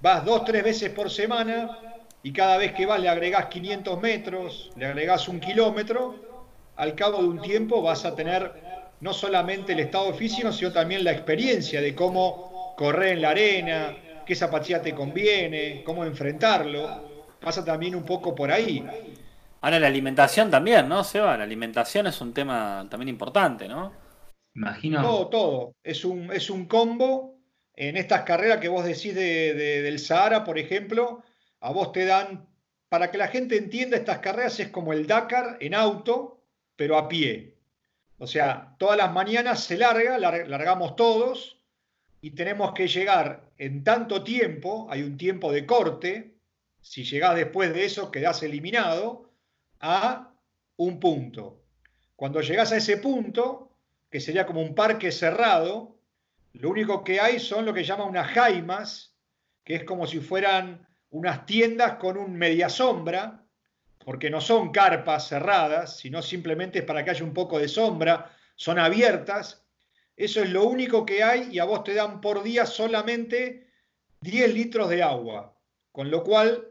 vas dos, tres veces por semana y cada vez que vas le agregás 500 metros, le agregás un kilómetro, al cabo de un tiempo vas a tener no solamente el estado físico, sino también la experiencia de cómo correr en la arena, qué zapatilla te conviene, cómo enfrentarlo. Pasa también un poco por ahí. Ahora la alimentación también, ¿no, Seba? La alimentación es un tema también importante, ¿no? Imagino. Todo, todo. Es un, es un combo. En estas carreras que vos decís de, del Sahara, por ejemplo, a vos te dan, para que la gente entienda, estas carreras es como el Dakar en auto, pero a pie. O sea, todas las mañanas se larga, largamos todos y tenemos que llegar en tanto tiempo, hay un tiempo de corte, si llegás después de eso quedás eliminado, a un punto. Cuando llegás a ese punto, que sería como un parque cerrado. Lo único que hay son lo que llama unas jaimas, que es como si fueran unas tiendas con un media sombra, porque no son carpas cerradas, sino simplemente es para que haya un poco de sombra, son abiertas. Eso es lo único que hay y a vos te dan por día solamente 10 litros de agua. Con lo cual,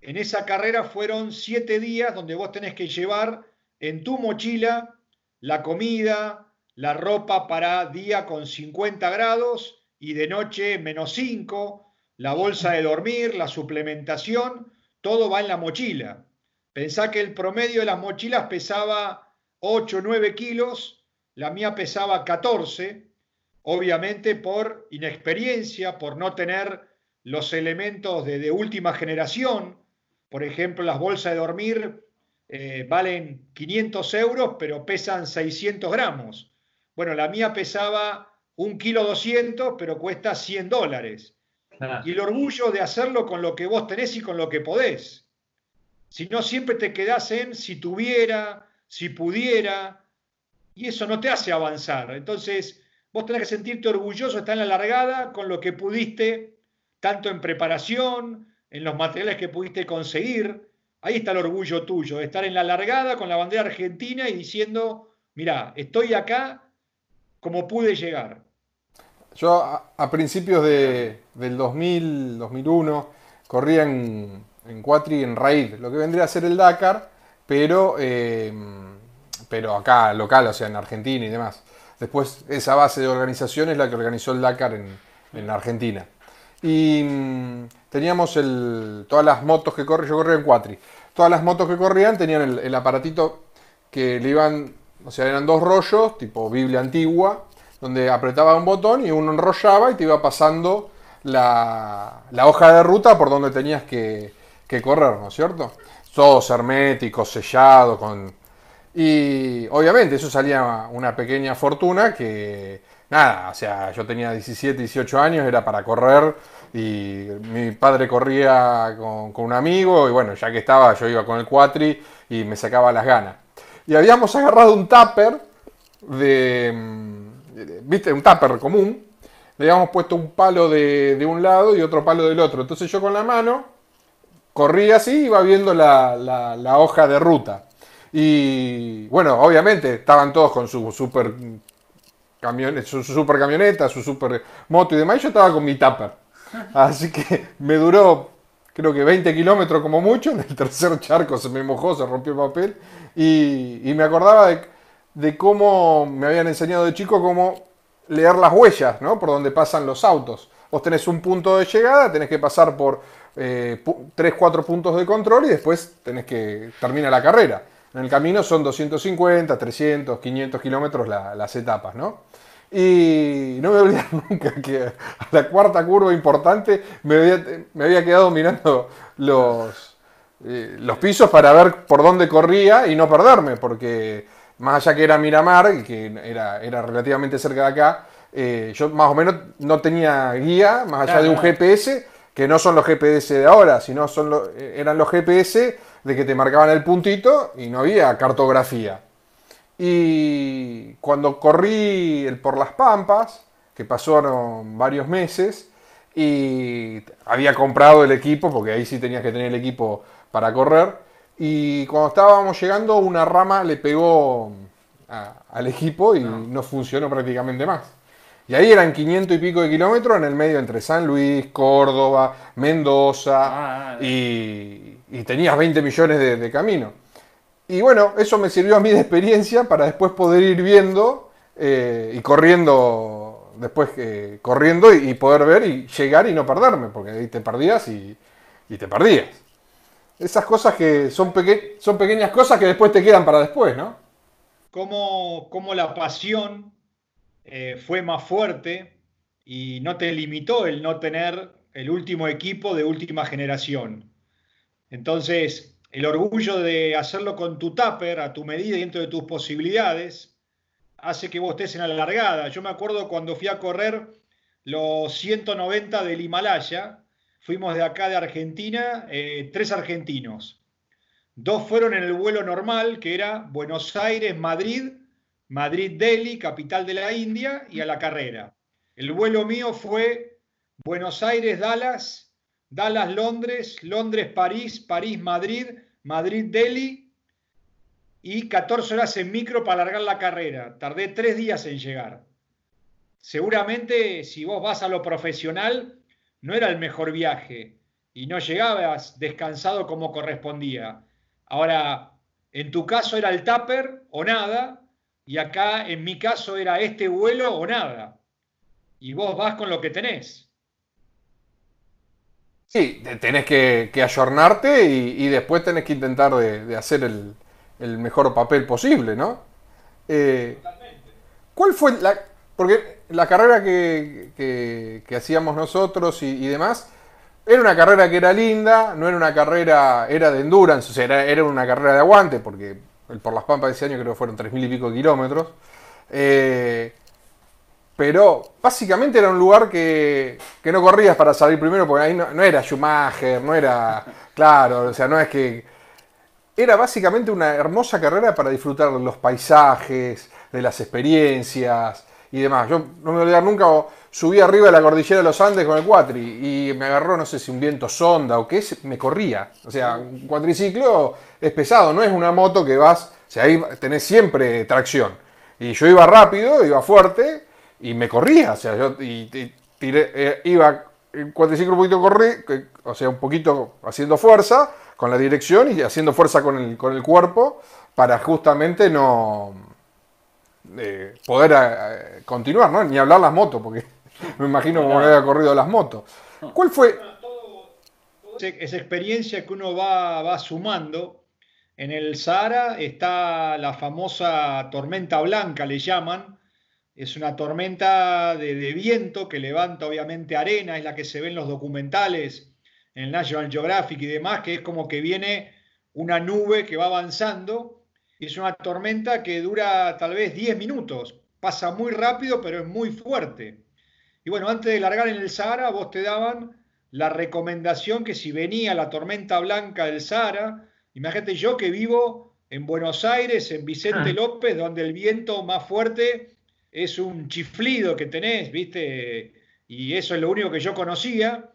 en esa carrera fueron 7 días donde vos tenés que llevar en tu mochila la comida, la ropa para día con 50 grados y de noche menos 5, la bolsa de dormir, la suplementación, todo va en la mochila. Pensá que el promedio de las mochilas pesaba 8 o 9 kilos, la mía pesaba 14, obviamente por inexperiencia, por no tener los elementos de, de última generación, por ejemplo, las bolsas de dormir eh, valen 500 euros, pero pesan 600 gramos. Bueno, la mía pesaba un kilo 200, pero cuesta 100 dólares. Ah. Y el orgullo de hacerlo con lo que vos tenés y con lo que podés. Si no, siempre te quedás en si tuviera, si pudiera, y eso no te hace avanzar. Entonces, vos tenés que sentirte orgulloso, estar en la largada con lo que pudiste, tanto en preparación, en los materiales que pudiste conseguir. Ahí está el orgullo tuyo, de estar en la largada con la bandera argentina y diciendo, mira, estoy acá como pude llegar. Yo a, principios de, del 2000, 2001, corría en, en Cuatri, en Raid, lo que vendría a ser el Dakar, pero, eh, pero acá, local, o sea, en Argentina y demás. Después, esa base de organización es la que organizó el Dakar en, en Argentina. Y mm, teníamos el, todas las motos que corrían, yo corría en Cuatri, todas las motos que corrían tenían el, el aparatito que le iban, o sea, eran dos rollos, tipo Biblia antigua, donde apretaba un botón y uno enrollaba y te iba pasando la, hoja de ruta por donde tenías que, correr, ¿no es cierto? Todo hermético, sellado, con... Y obviamente eso salía una pequeña fortuna que, nada, o sea, yo tenía 17, 18 años, era para correr y mi padre corría con, un amigo y bueno, ya que estaba yo iba con el cuatri y me sacaba las ganas. Y habíamos agarrado un tupper de viste, un tupper común, le habíamos puesto un palo de, un lado y otro palo del otro. Entonces yo con la mano corría así y iba viendo la, hoja de ruta. Y bueno, obviamente estaban todos con su super camioneta, su, super camioneta, su super moto y demás. Y yo estaba con mi tupper. Así que me duró, creo que 20 kilómetros como mucho. En el tercer charco se me mojó, se rompió el papel. Y, y me acordaba de de cómo me habían enseñado de chico cómo leer las huellas, ¿no? Por donde pasan los autos. Vos tenés un punto de llegada, tenés que pasar por eh, 3, 4 puntos de control y después tenés que terminar la carrera. En el camino son 250, 300, 500 kilómetros las etapas, ¿no? Y no me voy nunca que a la cuarta curva importante me había, quedado mirando los, eh, los pisos para ver por dónde corría y no perderme, porque más allá que era Miramar, que era, era relativamente cerca de acá, eh, yo más o menos no tenía guía, más allá de un GPS, que no son los GPS de ahora, sino son eran los GPS de que te marcaban el puntito y no había cartografía. Y cuando corrí el por las Pampas, que pasaron varios meses, y había comprado el equipo, porque ahí sí tenías que tener el equipo para correr, y cuando estábamos llegando, una rama le pegó al equipo y no. funcionó prácticamente más. Y ahí eran 500 y pico de kilómetros en el medio entre San Luis, Córdoba, Mendoza, ah, ah, y, tenías 20 millones de, camino. Y bueno, eso me sirvió a mí de experiencia para después poder ir viendo eh, y corriendo, después eh, corriendo y, poder ver y llegar y no perderme, porque ahí te perdías y te perdías. Esas cosas que son, son pequeñas cosas que después te quedan para después, ¿no? Cómo, la pasión eh, fue más fuerte y no te limitó el no tener el último equipo de última generación. Entonces, el orgullo de hacerlo con tu tupper, a tu medida dentro de tus posibilidades, hace que vos estés en la largada. Yo me acuerdo cuando fui a correr los 190 del Himalaya, fuimos de acá de Argentina, eh, tres argentinos. Dos fueron en el vuelo normal, que era Buenos Aires, Madrid, Madrid-Delhi, capital de la India, y a la carrera. El vuelo mío fue Buenos Aires-Dallas, Dallas-Londres, Londres-París, París-Madrid, Madrid-Delhi, y 14 horas en micro para alargar la carrera. Tardé tres días en llegar. Seguramente si vos vas a lo profesional, no era el mejor viaje y no llegabas descansado como correspondía. Ahora, en tu caso era el tupper o nada, y acá en mi caso era este vuelo o nada. Y vos vas con lo que tenés. Sí, tenés que, que ayornarte y, después tenés que intentar de, hacer el, mejor papel posible, ¿no? Eh, ¿Cuál fue la, porque la carrera que, hacíamos nosotros y, demás, era una carrera que era linda, no era una carrera, era de endurance, o sea, era, era una carrera de aguante, porque el por las Pampas de ese año creo que fueron tres mil y pico kilómetros. Eh, pero básicamente era un lugar que, que, no corrías para salir primero, porque ahí no, no, era Schumacher, no era, claro, o sea, no es que... Era básicamente una hermosa carrera para disfrutar de los paisajes, de las experiencias y demás. Yo no me voy a olvidar nunca, subí arriba de la cordillera de los Andes con el cuatri y me agarró, no sé si un viento sonda o qué, me corría. O sea, un cuatriciclo es pesado, no es una moto que vas, o sea, ahí tenés siempre tracción. Y yo iba rápido, iba fuerte y me corría, o sea, yo y, tiré, eh, iba el cuatriciclo un poquito corrí, o sea, un poquito haciendo fuerza con la dirección y haciendo fuerza con el, con el cuerpo para justamente no eh, poder eh, continuar, ¿no? Ni hablar las motos, porque me imagino cómo había corrido las motos. ¿Cuál fue? Esa experiencia que uno va, va sumando. En el Sahara está la famosa tormenta blanca, le llaman. Es una tormenta de, de, viento que levanta obviamente arena, es la que se ve en los documentales, en el National Geographic y demás, que es como que viene una nube que va avanzando. Y es una tormenta que dura tal vez 10 minutos. Pasa muy rápido, pero es muy fuerte. Y bueno, antes de largar en el Sahara, vos te daban la recomendación que si venía la tormenta blanca del Sahara, imagínate yo que vivo en Buenos Aires, en Vicente López, donde el viento más fuerte es un chiflido que tenés, ¿viste? Y eso es lo único que yo conocía.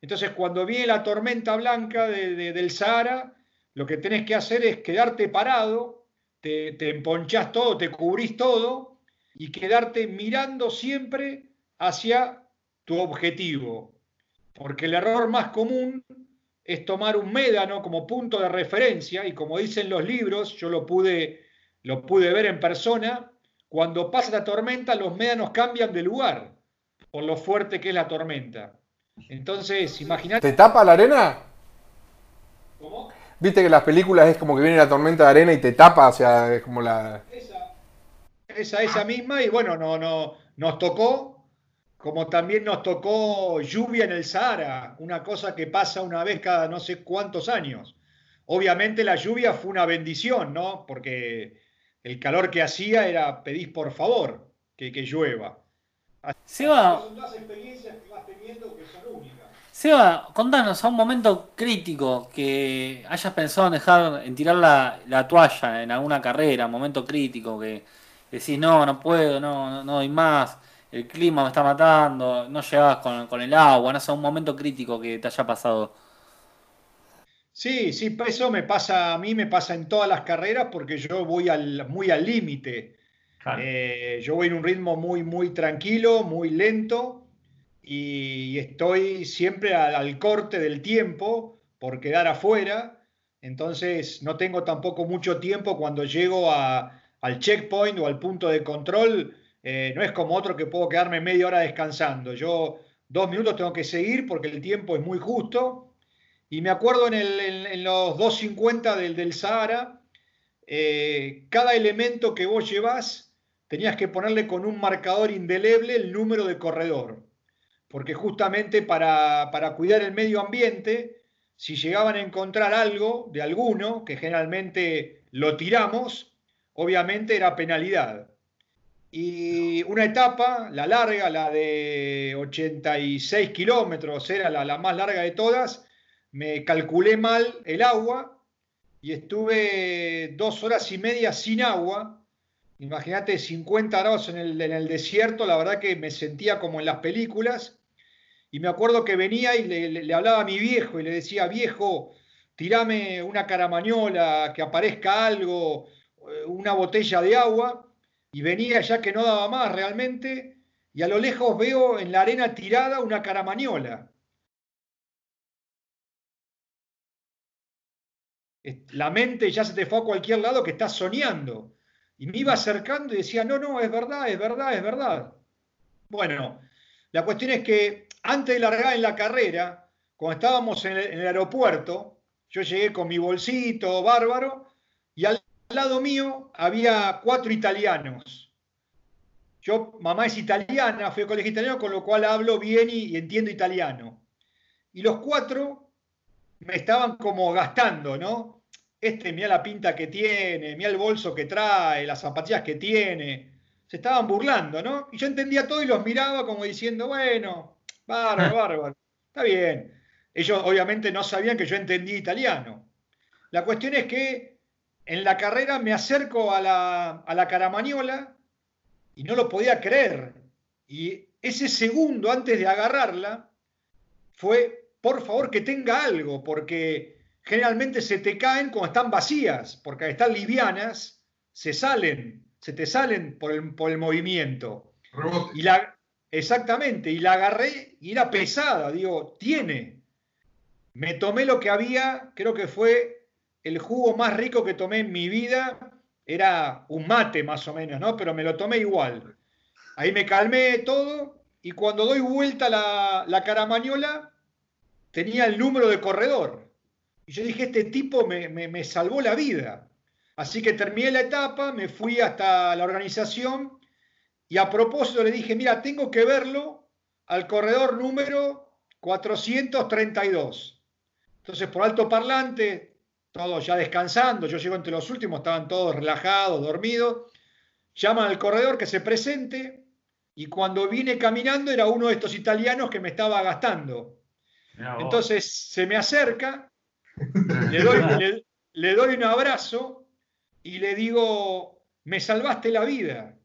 Entonces, cuando viene la tormenta blanca de, de, del Sahara, lo que tenés que hacer es quedarte parado, te, te emponchás todo, te cubrís todo y quedarte mirando siempre hacia tu objetivo. Porque el error más común es tomar un médano como punto de referencia y como dicen los libros, yo lo pude, lo pude ver en persona, cuando pasa la tormenta los médanos cambian de lugar por lo fuerte que es la tormenta. Entonces, imagínate... ¿Te tapa la arena? ¿Cómo? Viste que en las películas es como que viene la tormenta de arena y te tapa, o sea, es como la... Esa, esa, esa misma y bueno, no, no, nos tocó como también nos tocó lluvia en el Sahara, una cosa que pasa una vez cada no sé cuántos años. Obviamente la lluvia fue una bendición, ¿no? Porque el calor que hacía era pedís por favor que, que llueva. Seba, son dos experiencias que vas teniendo que son únicas. Seba, contanos a un momento crítico que hayas pensado en dejar, en tirar la, la toalla en alguna carrera, un momento crítico que decís, no, no puedo, no, no, no doy más el clima me está matando, no llegabas con, con, el agua, no sé, un momento crítico que te haya pasado. Sí, sí, eso me pasa, a mí me pasa en todas las carreras porque yo voy al, muy al límite. Claro. Eh, yo voy en un ritmo muy, muy tranquilo, muy lento y estoy siempre al, al corte del tiempo por quedar afuera. Entonces no tengo tampoco mucho tiempo cuando llego a, al checkpoint o al punto de control eh, no es como otro que puedo quedarme media hora descansando. Yo dos minutos tengo que seguir porque el tiempo es muy justo. Y me acuerdo en, los 250 del, del Sahara, eh, cada elemento que vos llevas tenías que ponerle con un marcador indeleble el número de corredor. Porque justamente para, para cuidar el medio ambiente, si llegaban a encontrar algo de alguno, que generalmente lo tiramos, obviamente era penalidad. Y una etapa, la larga, la de 86 kilómetros, era la, más larga de todas, me calculé mal el agua y estuve dos horas y media sin agua. Imagínate 50 grados en el, desierto, la verdad que me sentía como en las películas. Y me acuerdo que venía y le hablaba a mi viejo y le decía, viejo, tirame una caramañola, que aparezca algo, eh, una botella de agua y venía ya que no daba más realmente, y a lo lejos veo en la arena tirada una caramañola. La mente ya se te fue a cualquier lado que estás soñando. Y me iba acercando y decía, no, no, es verdad, es verdad, es verdad. Bueno, la cuestión es que antes de largar en la carrera, cuando estábamos en el aeropuerto, yo llegué con mi bolsito bárbaro y al al lado mío había cuatro italianos. Yo, mamá es italiana, fui a colegio italiano, con lo cual hablo bien y, y entiendo italiano. y los cuatro me estaban como gastando, ¿no? Este, mira la pinta que tiene, mira el bolso que trae, las zapatillas que tiene. Se estaban burlando, ¿no? Y yo entendía todo y los miraba como diciendo, bueno, bárbaro, bárbaro, está bien. Ellos obviamente no sabían que yo entendía italiano. La cuestión es que en la carrera me acerco a la, a la caramañola y no lo podía creer. Y ese segundo antes de agarrarla fue, por favor, que tenga algo, porque generalmente se te caen cuando están vacías, porque al estar livianas, se salen, se te salen por el, por el movimiento. Rebote. Y la, exactamente, y la agarré y era pesada, digo, tiene. Me tomé lo que había, creo que fue el jugo más rico que tomé en mi vida, era un mate más o menos, ¿no? Pero me lo tomé igual. Ahí me calmé todo y cuando doy vuelta la, la caramañola, tenía el número de corredor. Y yo dije, este tipo me, me, me salvó la vida. Así que terminé la etapa, me fui hasta la organización y a propósito le dije, mira, tengo que verlo al corredor número 432. Entonces, por alto parlante, todos ya descansando, yo llego entre los últimos, estaban todos relajados, dormidos, llaman al corredor que se presente y cuando vine caminando era uno de estos italianos que me estaba gastando. Entonces se me acerca, le doy, le- le doy un abrazo y le digo, me salvaste la vida.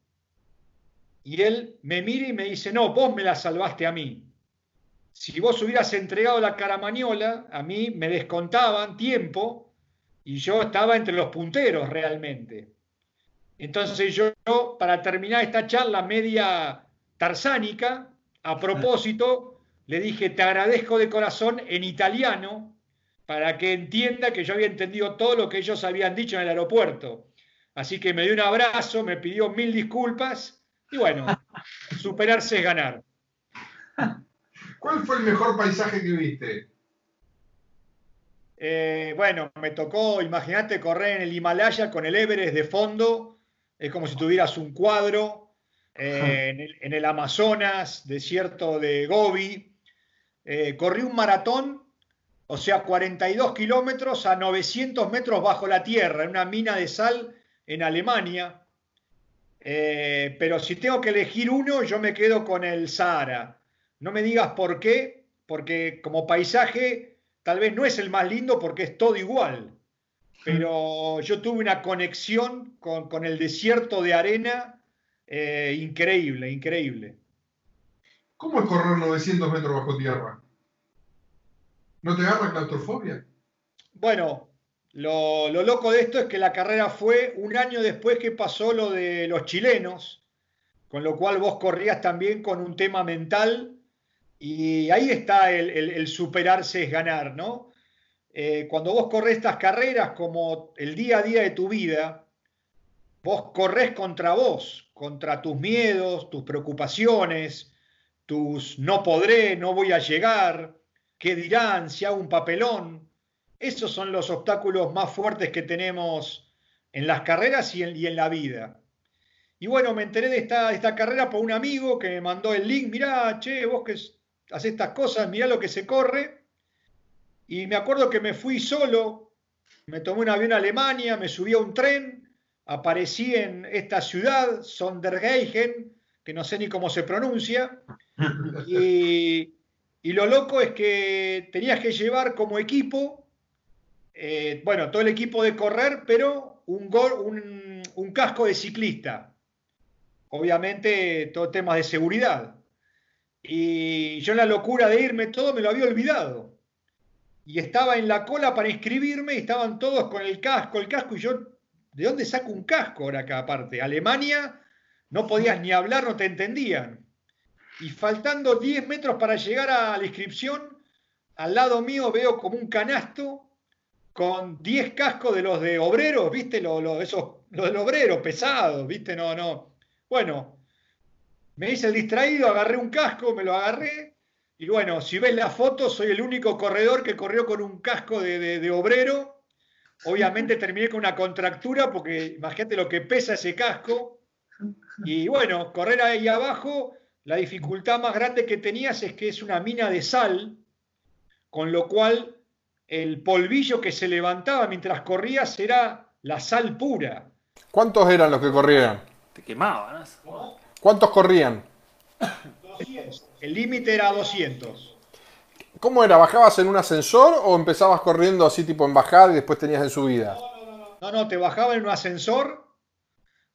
Y él me mira y me dice, no, vos me la salvaste a mí. Si vos hubieras entregado la caramañola, a mí me descontaban tiempo y yo estaba entre los punteros realmente. Entonces yo, para terminar esta charla media tarzánica, a propósito, le dije, te agradezco de corazón en italiano, para que entienda que yo había entendido todo lo que ellos habían dicho en el aeropuerto. Así que me dio un abrazo, me pidió mil disculpas y bueno, superarse es ganar. ¿Cuál fue el mejor paisaje que viste? Eh, bueno, me tocó, imagínate, correr en el Himalaya con el Everest de fondo, es como si tuvieras un cuadro, eh, en, el, en, el, Amazonas, desierto de Gobi. Eh, corrí un maratón, o sea, 42 kilómetros a 900 metros bajo la tierra, en una mina de sal en Alemania. Eh, pero si tengo que elegir uno, yo me quedo con el Sahara. No me digas por qué, porque como paisaje tal vez no es el más lindo porque es todo igual. Pero yo tuve una conexión con, con el desierto de arena eh, increíble, increíble. ¿Cómo es correr 900 metros bajo tierra? ¿No te agarra claustrofobia? Bueno, lo, lo, loco de esto es que la carrera fue un año después que pasó lo de los chilenos, con lo cual vos corrías también con un tema mental y ahí está el, superarse es ganar, ¿no? Eh, cuando vos corres estas carreras como el día a día de tu vida, vos corres contra vos, contra tus miedos, tus preocupaciones, tus no podré, no voy a llegar, qué dirán si hago un papelón. Esos son los obstáculos más fuertes que tenemos en las carreras y en, y en la vida. Y bueno, me enteré de esta, de esta, carrera por un amigo que me mandó el link. Mirá, che, vos que haces estas cosas, mirá lo que se corre. Y me acuerdo que me fui solo, me tomé un avión a Alemania, me subí a un tren, aparecí en esta ciudad, Sondergeigen, que no sé ni cómo se pronuncia. Y, y lo loco es que tenías que llevar como equipo eh, bueno, todo el equipo de correr, pero un, un, un, casco de ciclista. Obviamente, todo temas de seguridad. Y yo en la locura de irme todo me lo había olvidado. Y estaba en la cola para inscribirme y estaban todos con el casco, el casco, y yo, ¿de dónde saco un casco ahora acá aparte? Alemania, no podías ni hablar, no te entendían. Y faltando 10 metros para llegar a la inscripción, al lado mío veo como un canasto con 10 cascos de los de obreros, ¿viste? Los, esos, los del obrero, pesados, ¿viste? No, no. Bueno, me hice el distraído, agarré un casco, me lo agarré. Y bueno, si ves la foto, soy el único corredor que corrió con un casco de, de, de obrero. Obviamente terminé con una contractura porque imagínate lo que pesa ese casco. Y bueno, correr ahí abajo, la dificultad más grande que tenías es que es una mina de sal con lo cual el polvillo que se levantaba mientras corrías era la sal pura. ¿Cuántos eran los que corrían? Te quemaban. ¿Cuántos corrían? 200. El límite era 200. ¿Cómo era? ¿Bajabas en un ascensor o empezabas corriendo así tipo en bajada y después tenías en subida? No, no, te bajaba en un ascensor.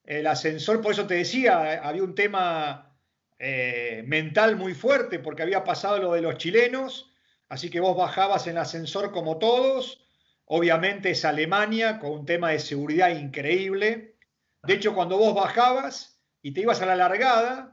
El ascensor, por eso te decía, había un tema eh, mental muy fuerte porque había pasado lo de los chilenos. Así que vos bajabas en el ascensor como todos. Obviamente es Alemania con un tema de seguridad increíble. De hecho, cuando vos bajabas y te ibas a la largada,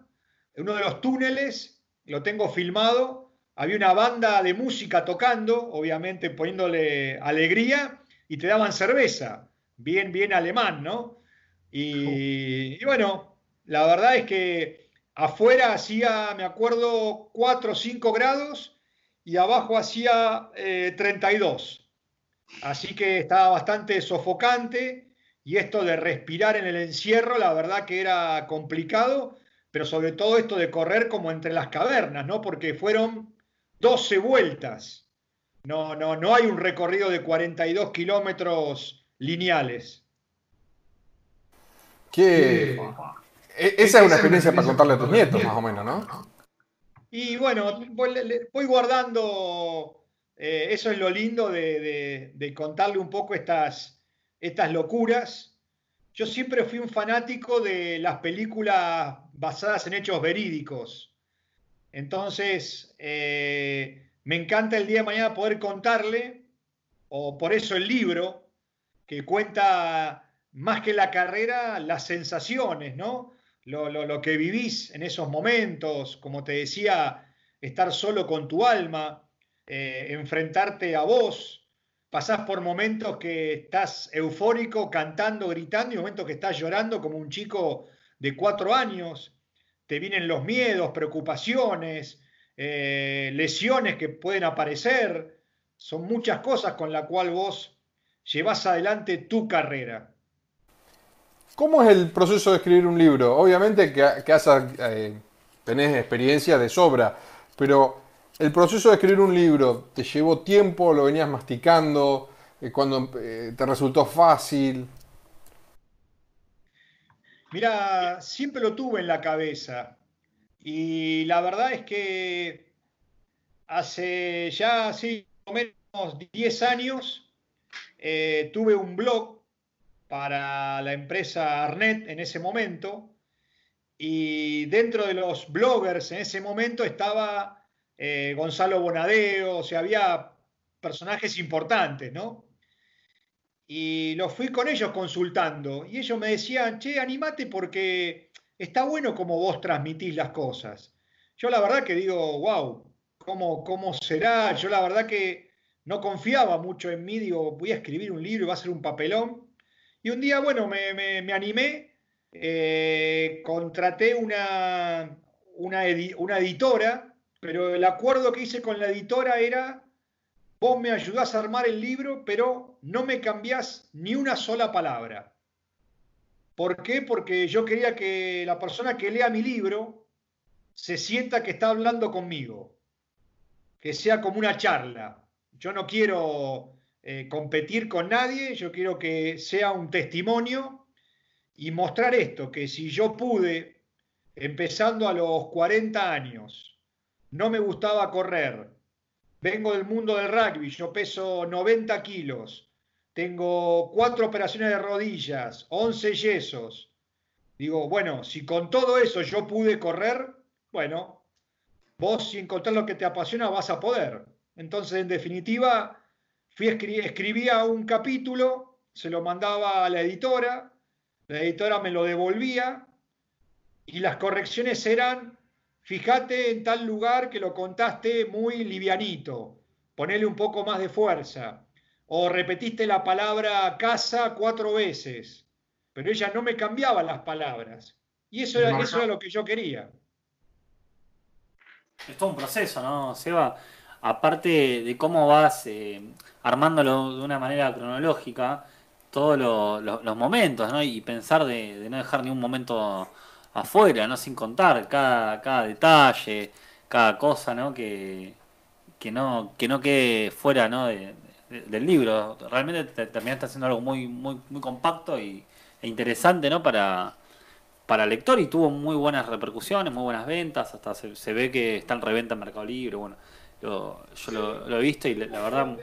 en uno de los túneles, lo tengo filmado, había una banda de música tocando, obviamente poniéndole alegría, y te daban cerveza, bien, bien alemán, ¿no? Y, y bueno, la verdad es que afuera hacía, me acuerdo, 4 o 5 grados y abajo hacía 32. Eh, Así que estaba bastante sofocante y esto de respirar en el encierro, la verdad que era complicado, pero sobre todo esto de correr como entre las cavernas, ¿no? Porque fueron 12 vueltas. No, no, no hay un recorrido de 42 kilómetros lineales. ¿Qué? E-, esa es una experiencia para contarle a tus nietos, más o menos, ¿no? Y bueno, voy guardando, eh, eso es lo lindo de, contarle un poco estas, estas locuras. Yo siempre fui un fanático de las películas basadas en hechos verídicos. Entonces, eh, me encanta el día de mañana poder contarle, o por eso el libro, que cuenta más que la carrera, las sensaciones, ¿no? lo, que vivís en esos momentos, como te decía, estar solo con tu alma, eh, enfrentarte a vos, pasás por momentos que estás eufórico, cantando, gritando, y momentos que estás llorando como un chico de cuatro años, te vienen los miedos, preocupaciones, eh, lesiones que pueden aparecer, son muchas cosas con las cuales vos llevas adelante tu carrera. ¿Cómo es el proceso de escribir un libro? Obviamente que, eh, tenés experiencia de sobra, pero el proceso de escribir un libro, ¿te llevó tiempo? ¿Lo venías masticando? Eh, ¿Cuando eh, te resultó fácil? Mira, siempre lo tuve en la cabeza y la verdad es que hace ya así o menos 10 años tuve un blog para la empresa Arnet en ese momento. Y dentro de los bloggers en ese momento estaba eh, Gonzalo Bonadeo, o sea, había personajes importantes, ¿no? Y los fui con ellos consultando y ellos me decían, che, animate porque está bueno como vos transmitís las cosas. Yo la verdad que digo, wow, ¿cómo, cómo será? Yo la verdad que no confiaba mucho en mí, digo, voy a escribir un libro y va a ser un papelón. Y un día, bueno, me, animé, eh, contraté una, una, editora, pero el acuerdo que hice con la editora era, vos me ayudás a armar el libro, pero no me cambiás ni una sola palabra. ¿Por qué? Porque yo quería que la persona que lea mi libro se sienta que está hablando conmigo, que sea como una charla. Yo no quiero eh, competir con nadie, yo quiero que sea un testimonio y mostrar esto, que si yo pude, empezando a los 40 años, no me gustaba correr, vengo del mundo del rugby, yo peso 90 kilos, tengo cuatro operaciones de rodillas, 11 yesos. Digo, bueno, si con todo eso yo pude correr, bueno, vos si encontrar lo que te apasiona vas a poder. Entonces, en definitiva, Fui, escribía un capítulo, se lo mandaba a la editora, la editora me lo devolvía y las correcciones eran, fíjate en tal lugar que lo contaste muy livianito, ponele un poco más de fuerza, o repetiste la palabra casa cuatro veces, pero ella no me cambiaba las palabras. Y eso era, eso era lo que yo quería. Es todo un proceso, ¿no, Seba? aparte de cómo vas eh, armándolo de una manera cronológica, todos los momentos, ¿no? Y pensar de, no dejar ni un momento afuera, ¿no? Sin contar cada, cada detalle, cada cosa, ¿no? Que, que no, que no quede fuera ¿no? del libro. Realmente terminaste haciendo algo muy, muy, muy compacto y, e interesante ¿no? para, para el lector y tuvo muy buenas repercusiones, muy buenas ventas, hasta se, ve que está en reventa en Mercado Libre, bueno, yo lo, he visto y la, verdad...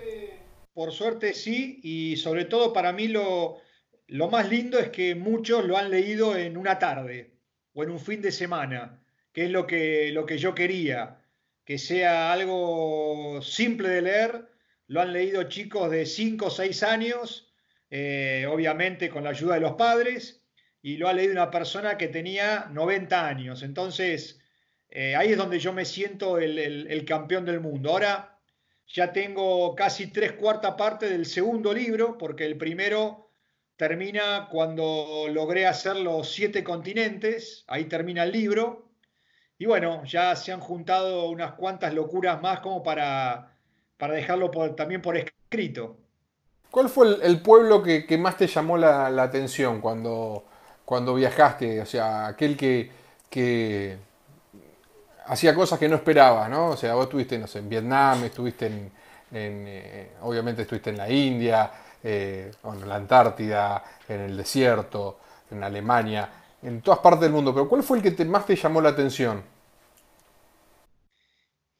Por suerte sí, y sobre todo para mí lo, lo más lindo es que muchos lo han leído en una tarde o en un fin de semana, que es lo que, lo que yo quería, que sea algo simple de leer, lo han leído chicos de 5 o 6 años, eh, obviamente con la ayuda de los padres, y lo ha leído una persona que tenía 90 años. Entonces, eh, ahí es donde yo me siento el, campeón del mundo. Ahora ya tengo casi tres cuartas partes del segundo libro, porque el primero termina cuando logré hacer los siete continentes, ahí termina el libro. Y bueno, ya se han juntado unas cuantas locuras más como para, para dejarlo también por escrito. ¿Cuál fue el, pueblo que, más te llamó la, atención cuando, cuando viajaste? O sea, aquel que, que hacía cosas que no esperabas, ¿no? O sea, vos estuviste, no sé, en Vietnam, estuviste en, eh, obviamente estuviste en la India, eh, en la Antártida, en el desierto, en Alemania, en todas partes del mundo. Pero ¿cuál fue el que más te llamó la atención?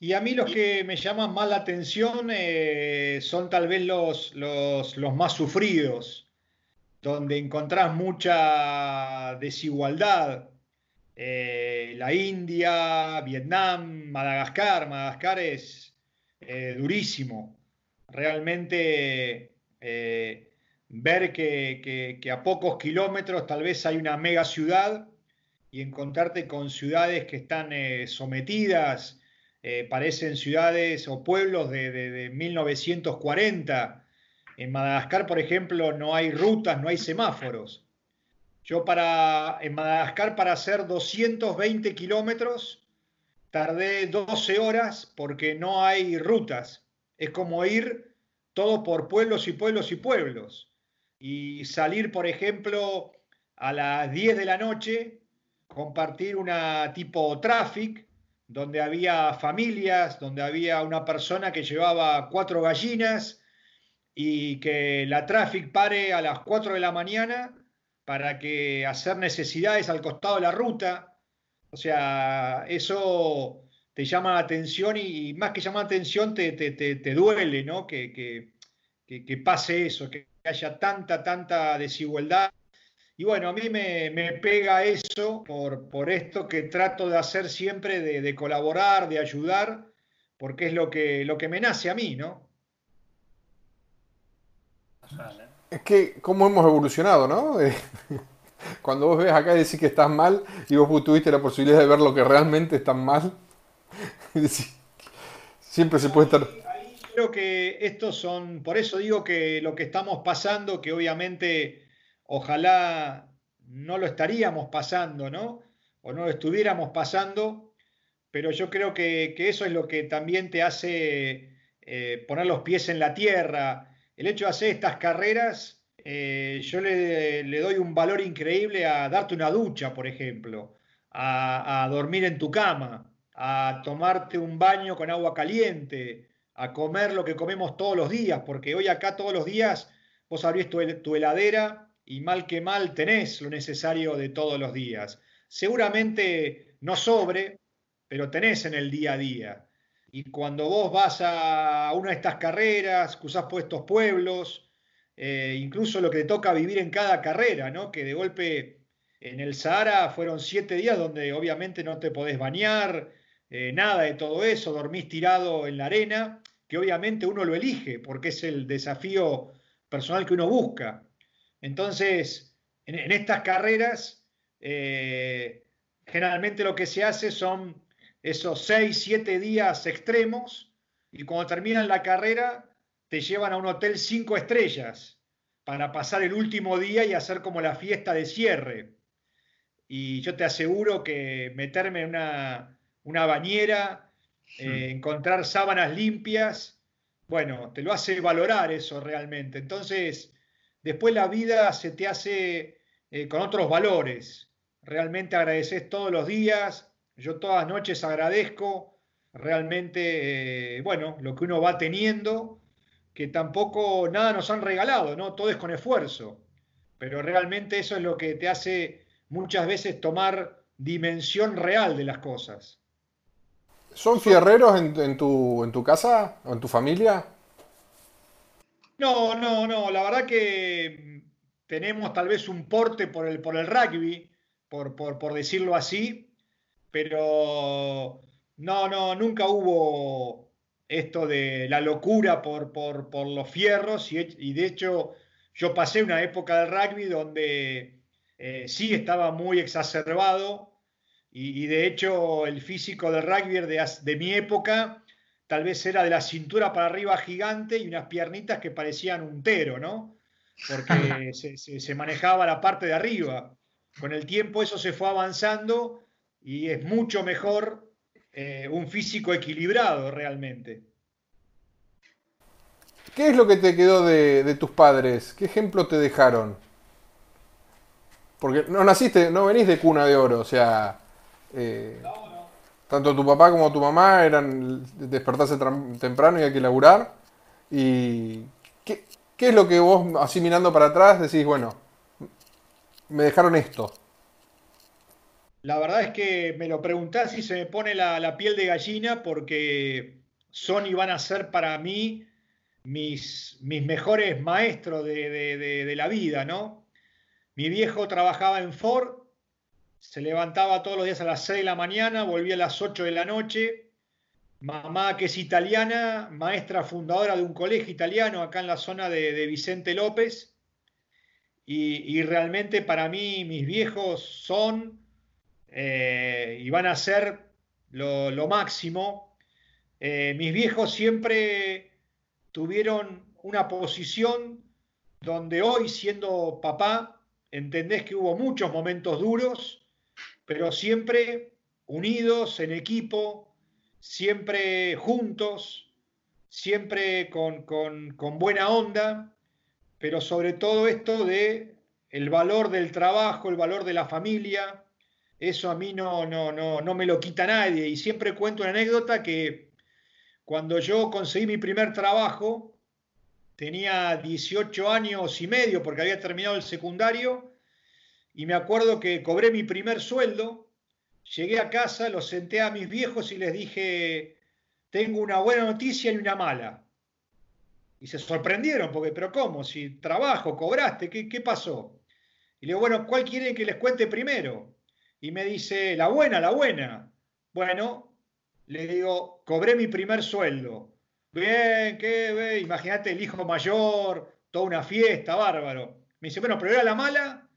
Y a mí los que me llaman más la atención eh, son tal vez los, más sufridos, donde encontrás mucha desigualdad. Eh, la India, Vietnam, Madagascar. Madagascar es durísimo. Realmente ver que, a pocos kilómetros tal vez hay una mega ciudad y encontrarte con ciudades que están sometidas eh, parecen ciudades o pueblos de, 1940. En Madagascar, por ejemplo, no hay rutas, no hay semáforos. Yo para, en Madagascar para hacer 220 kilómetros tardé 12 horas porque no hay rutas. Es como ir todo por pueblos y pueblos y pueblos. Y salir, por ejemplo, a las 10 de la noche, compartir una tipo traffic donde había familias, donde había una persona que llevaba cuatro gallinas y que la traffic pare a las 4 de la mañana para que hacer necesidades al costado de la ruta. O sea, eso te llama la atención y, más que llama la atención te, te, duele, ¿no? Que, que, que, pase eso, que haya tanta, tanta desigualdad y bueno, a mí me, pega eso por, por, esto que trato de hacer siempre, de, colaborar, de ayudar, porque es lo que, lo que me nace a mí, ¿no? Es que cómo hemos evolucionado, ¿no? Cuando vos ves acá y decís que estás mal y vos tuviste la posibilidad de ver lo que realmente está mal, siempre se puede estar... Creo que estos son, por eso digo que lo que estamos pasando, que obviamente ojalá no lo estaríamos pasando, ¿no? O no lo estuviéramos pasando, pero yo creo que, eso es lo que también te hace eh, poner los pies en la tierra. El hecho de hacer estas carreras, eh, yo le, doy un valor increíble a darte una ducha, por ejemplo, a, a dormir en tu cama, a tomarte un baño con agua caliente, a comer lo que comemos todos los días, porque hoy acá todos los días vos abrís tu, heladera y mal que mal tenés lo necesario de todos los días. Seguramente no sobre, pero tenés en el día a día. Y cuando vos vas a una de estas carreras, cruzás por estos pueblos, eh, incluso lo que te toca vivir en cada carrera, ¿no? Que de golpe en el Sahara fueron siete días donde obviamente no te podés bañar, eh, nada de todo eso, dormís tirado en la arena, que obviamente uno lo elige porque es el desafío personal que uno busca. Entonces, en, estas carreras, eh, generalmente lo que se hace son esos seis, siete días extremos y cuando terminan la carrera te llevan a un hotel cinco estrellas para pasar el último día y hacer como la fiesta de cierre. Y yo te aseguro que meterme en una, bañera, eh, encontrar sábanas limpias, bueno, te lo hace valorar eso realmente. Entonces, después la vida se te hace eh, con otros valores. Realmente agradeces todos los días. Yo todas las noches agradezco, realmente, eh, bueno, lo que uno va teniendo, que tampoco nada nos han regalado, ¿no? Todo es con esfuerzo, pero realmente eso es lo que te hace muchas veces tomar dimensión real de las cosas. ¿Son fierreros en, tu, casa o en tu familia? No, no, no. La verdad que tenemos tal vez un porte por el, rugby, por, decirlo así, pero no, no, nunca hubo esto de la locura por, por, los fierros y, de hecho yo pasé una época del rugby donde eh, sí estaba muy exacerbado y, de hecho el físico del rugby de, de, mi época tal vez era de la cintura para arriba gigante y unas piernitas que parecían un tero, ¿no? Porque se, manejaba la parte de arriba. Con el tiempo eso se fue avanzando y es mucho mejor eh, un físico equilibrado realmente. ¿Qué es lo que te quedó de, de tus padres? ¿Qué ejemplo te dejaron? Porque no naciste, no venís de cuna de oro, o sea, eh, tanto tu papá como tu mamá eran despertarse temprano y hay que laburar. ¿Y qué, es lo que vos, así mirando para atrás, decís, bueno, me dejaron esto? La verdad es que me lo preguntás y se me pone la, piel de gallina porque son y van a ser para mí mis, mejores maestros de, de la vida, ¿no? Mi viejo trabajaba en Ford se levantaba todos los días a las 6 de la mañana, volvía a las 8 de la noche. Mamá, que es italiana, maestra fundadora de un colegio italiano acá en la zona de, Vicente López. Y, realmente para mí mis viejos son eh, y van a ser lo, máximo. Eh, mis viejos siempre tuvieron una posición donde hoy, siendo papá, entendés que hubo muchos momentos duros, pero siempre unidos en equipo, siempre juntos, siempre con, buena onda, pero sobre todo esto de el valor del trabajo, el valor de la familia, eso a mí no, no, no, no me lo quita nadie. Y siempre cuento una anécdota que cuando yo conseguí mi primer trabajo, tenía 18 años y medio porque había terminado el secundario, y me acuerdo que cobré mi primer sueldo, llegué a casa, los senté a mis viejos y les dije, tengo una buena noticia y una mala. Y se sorprendieron, porque, pero ¿cómo? Si trabajo, cobraste, ¿qué, pasó? Y le digo, bueno, ¿cuál quieren que les cuente primero? Y me dice, la buena, la buena. Bueno, le digo, cobré mi primer sueldo. Bien, qué, imagínate el hijo mayor, toda una fiesta, bárbaro. Me dice, bueno, pero era la mala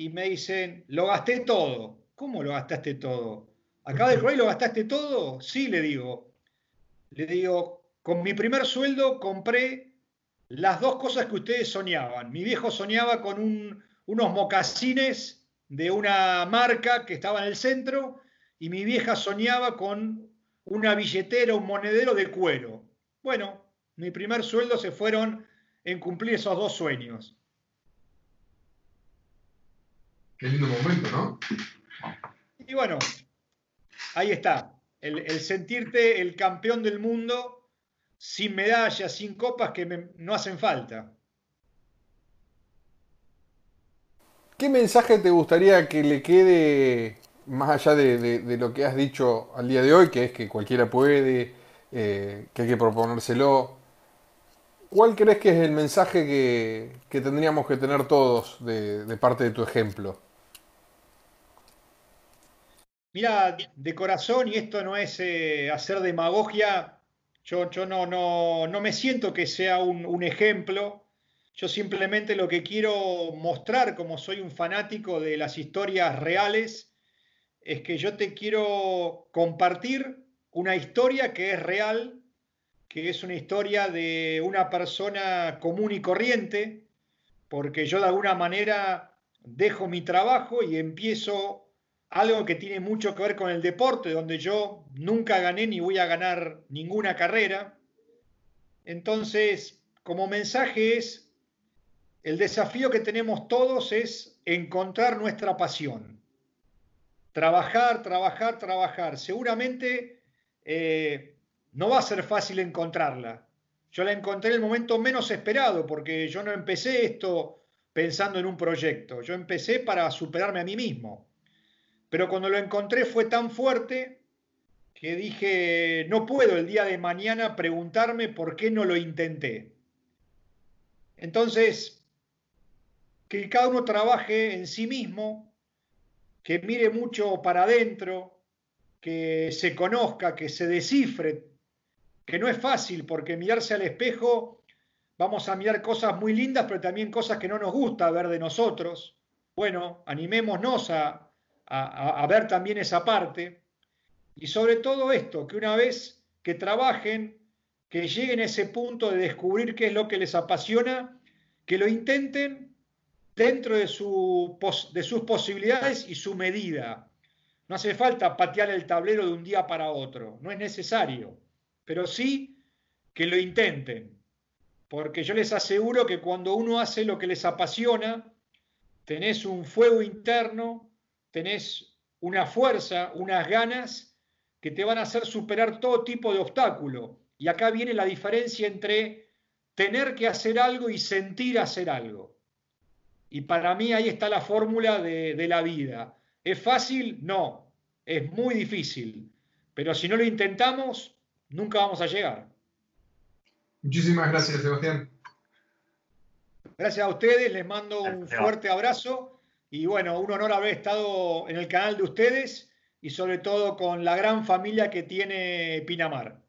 y me dicen, lo gasté todo. ¿Cómo lo gastaste todo? ¿Acá del Roy lo gastaste todo? Sí, le digo. Le digo, con mi primer sueldo compré las dos cosas que ustedes soñaban. Mi viejo soñaba con unos mocasines de una marca que estaba en el centro y mi vieja soñaba con una billetera, un monedero de cuero. Bueno, mi primer sueldo se fueron en cumplir esos dos sueños. Qué lindo momento, ¿no? Y bueno, ahí está. El, sentirte el campeón del mundo sin medallas, sin copas que no hacen falta. ¿Qué mensaje te gustaría que le quede, más allá de, lo que has dicho al día de hoy, que es que cualquiera puede, eh, que hay que proponérselo? ¿Cuál crees que es el mensaje que, tendríamos que tener todos de parte de tu ejemplo? Mira, de corazón, y esto no es eh, hacer demagogia, yo, no, no, no, me siento que sea un, un, ejemplo. Yo simplemente lo que quiero mostrar, como soy un fanático de las historias reales, es que yo te quiero compartir una historia que es real, que es una historia de una persona común y corriente, porque yo de alguna manera dejo mi trabajo y empiezo algo que tiene mucho que ver con el deporte, donde yo nunca gané ni voy a ganar ninguna carrera. Entonces, como mensaje es, el desafío que tenemos todos es encontrar nuestra pasión. Trabajar, trabajar, trabajar. Seguramente eh, no va a ser fácil encontrarla. Yo la encontré en el momento menos esperado, porque yo no empecé esto pensando en un proyecto, yo empecé para superarme a mí mismo. Pero cuando lo encontré fue tan fuerte que dije, no puedo el día de mañana preguntarme por qué no lo intenté. Entonces, que cada uno trabaje en sí mismo, que mire mucho para adentro, que se conozca, que se descifre, que no es fácil porque mirarse al espejo vamos a mirar cosas muy lindas, pero también cosas que no nos gusta ver de nosotros. Bueno, animémonos a, ver también esa parte. Y sobre todo esto, que una vez que trabajen, que lleguen a ese punto de descubrir qué es lo que les apasiona, que lo intenten dentro de, su, de sus posibilidades y su medida. No hace falta patear el tablero de un día para otro, no es necesario, pero sí que lo intenten, porque yo les aseguro que cuando uno hace lo que les apasiona, tenés un fuego interno, tenés una fuerza, unas ganas que te van a hacer superar todo tipo de obstáculo. Y acá viene la diferencia entre tener que hacer algo y sentir hacer algo. Y para mí ahí está la fórmula de, de la vida. ¿Es fácil? No, es muy difícil. Pero si no lo intentamos, nunca vamos a llegar. Muchísimas gracias, Sebastián. Gracias a ustedes, les mando un fuerte abrazo y bueno, un honor haber estado en el canal de ustedes y sobre todo con la gran familia que tiene Pinamar.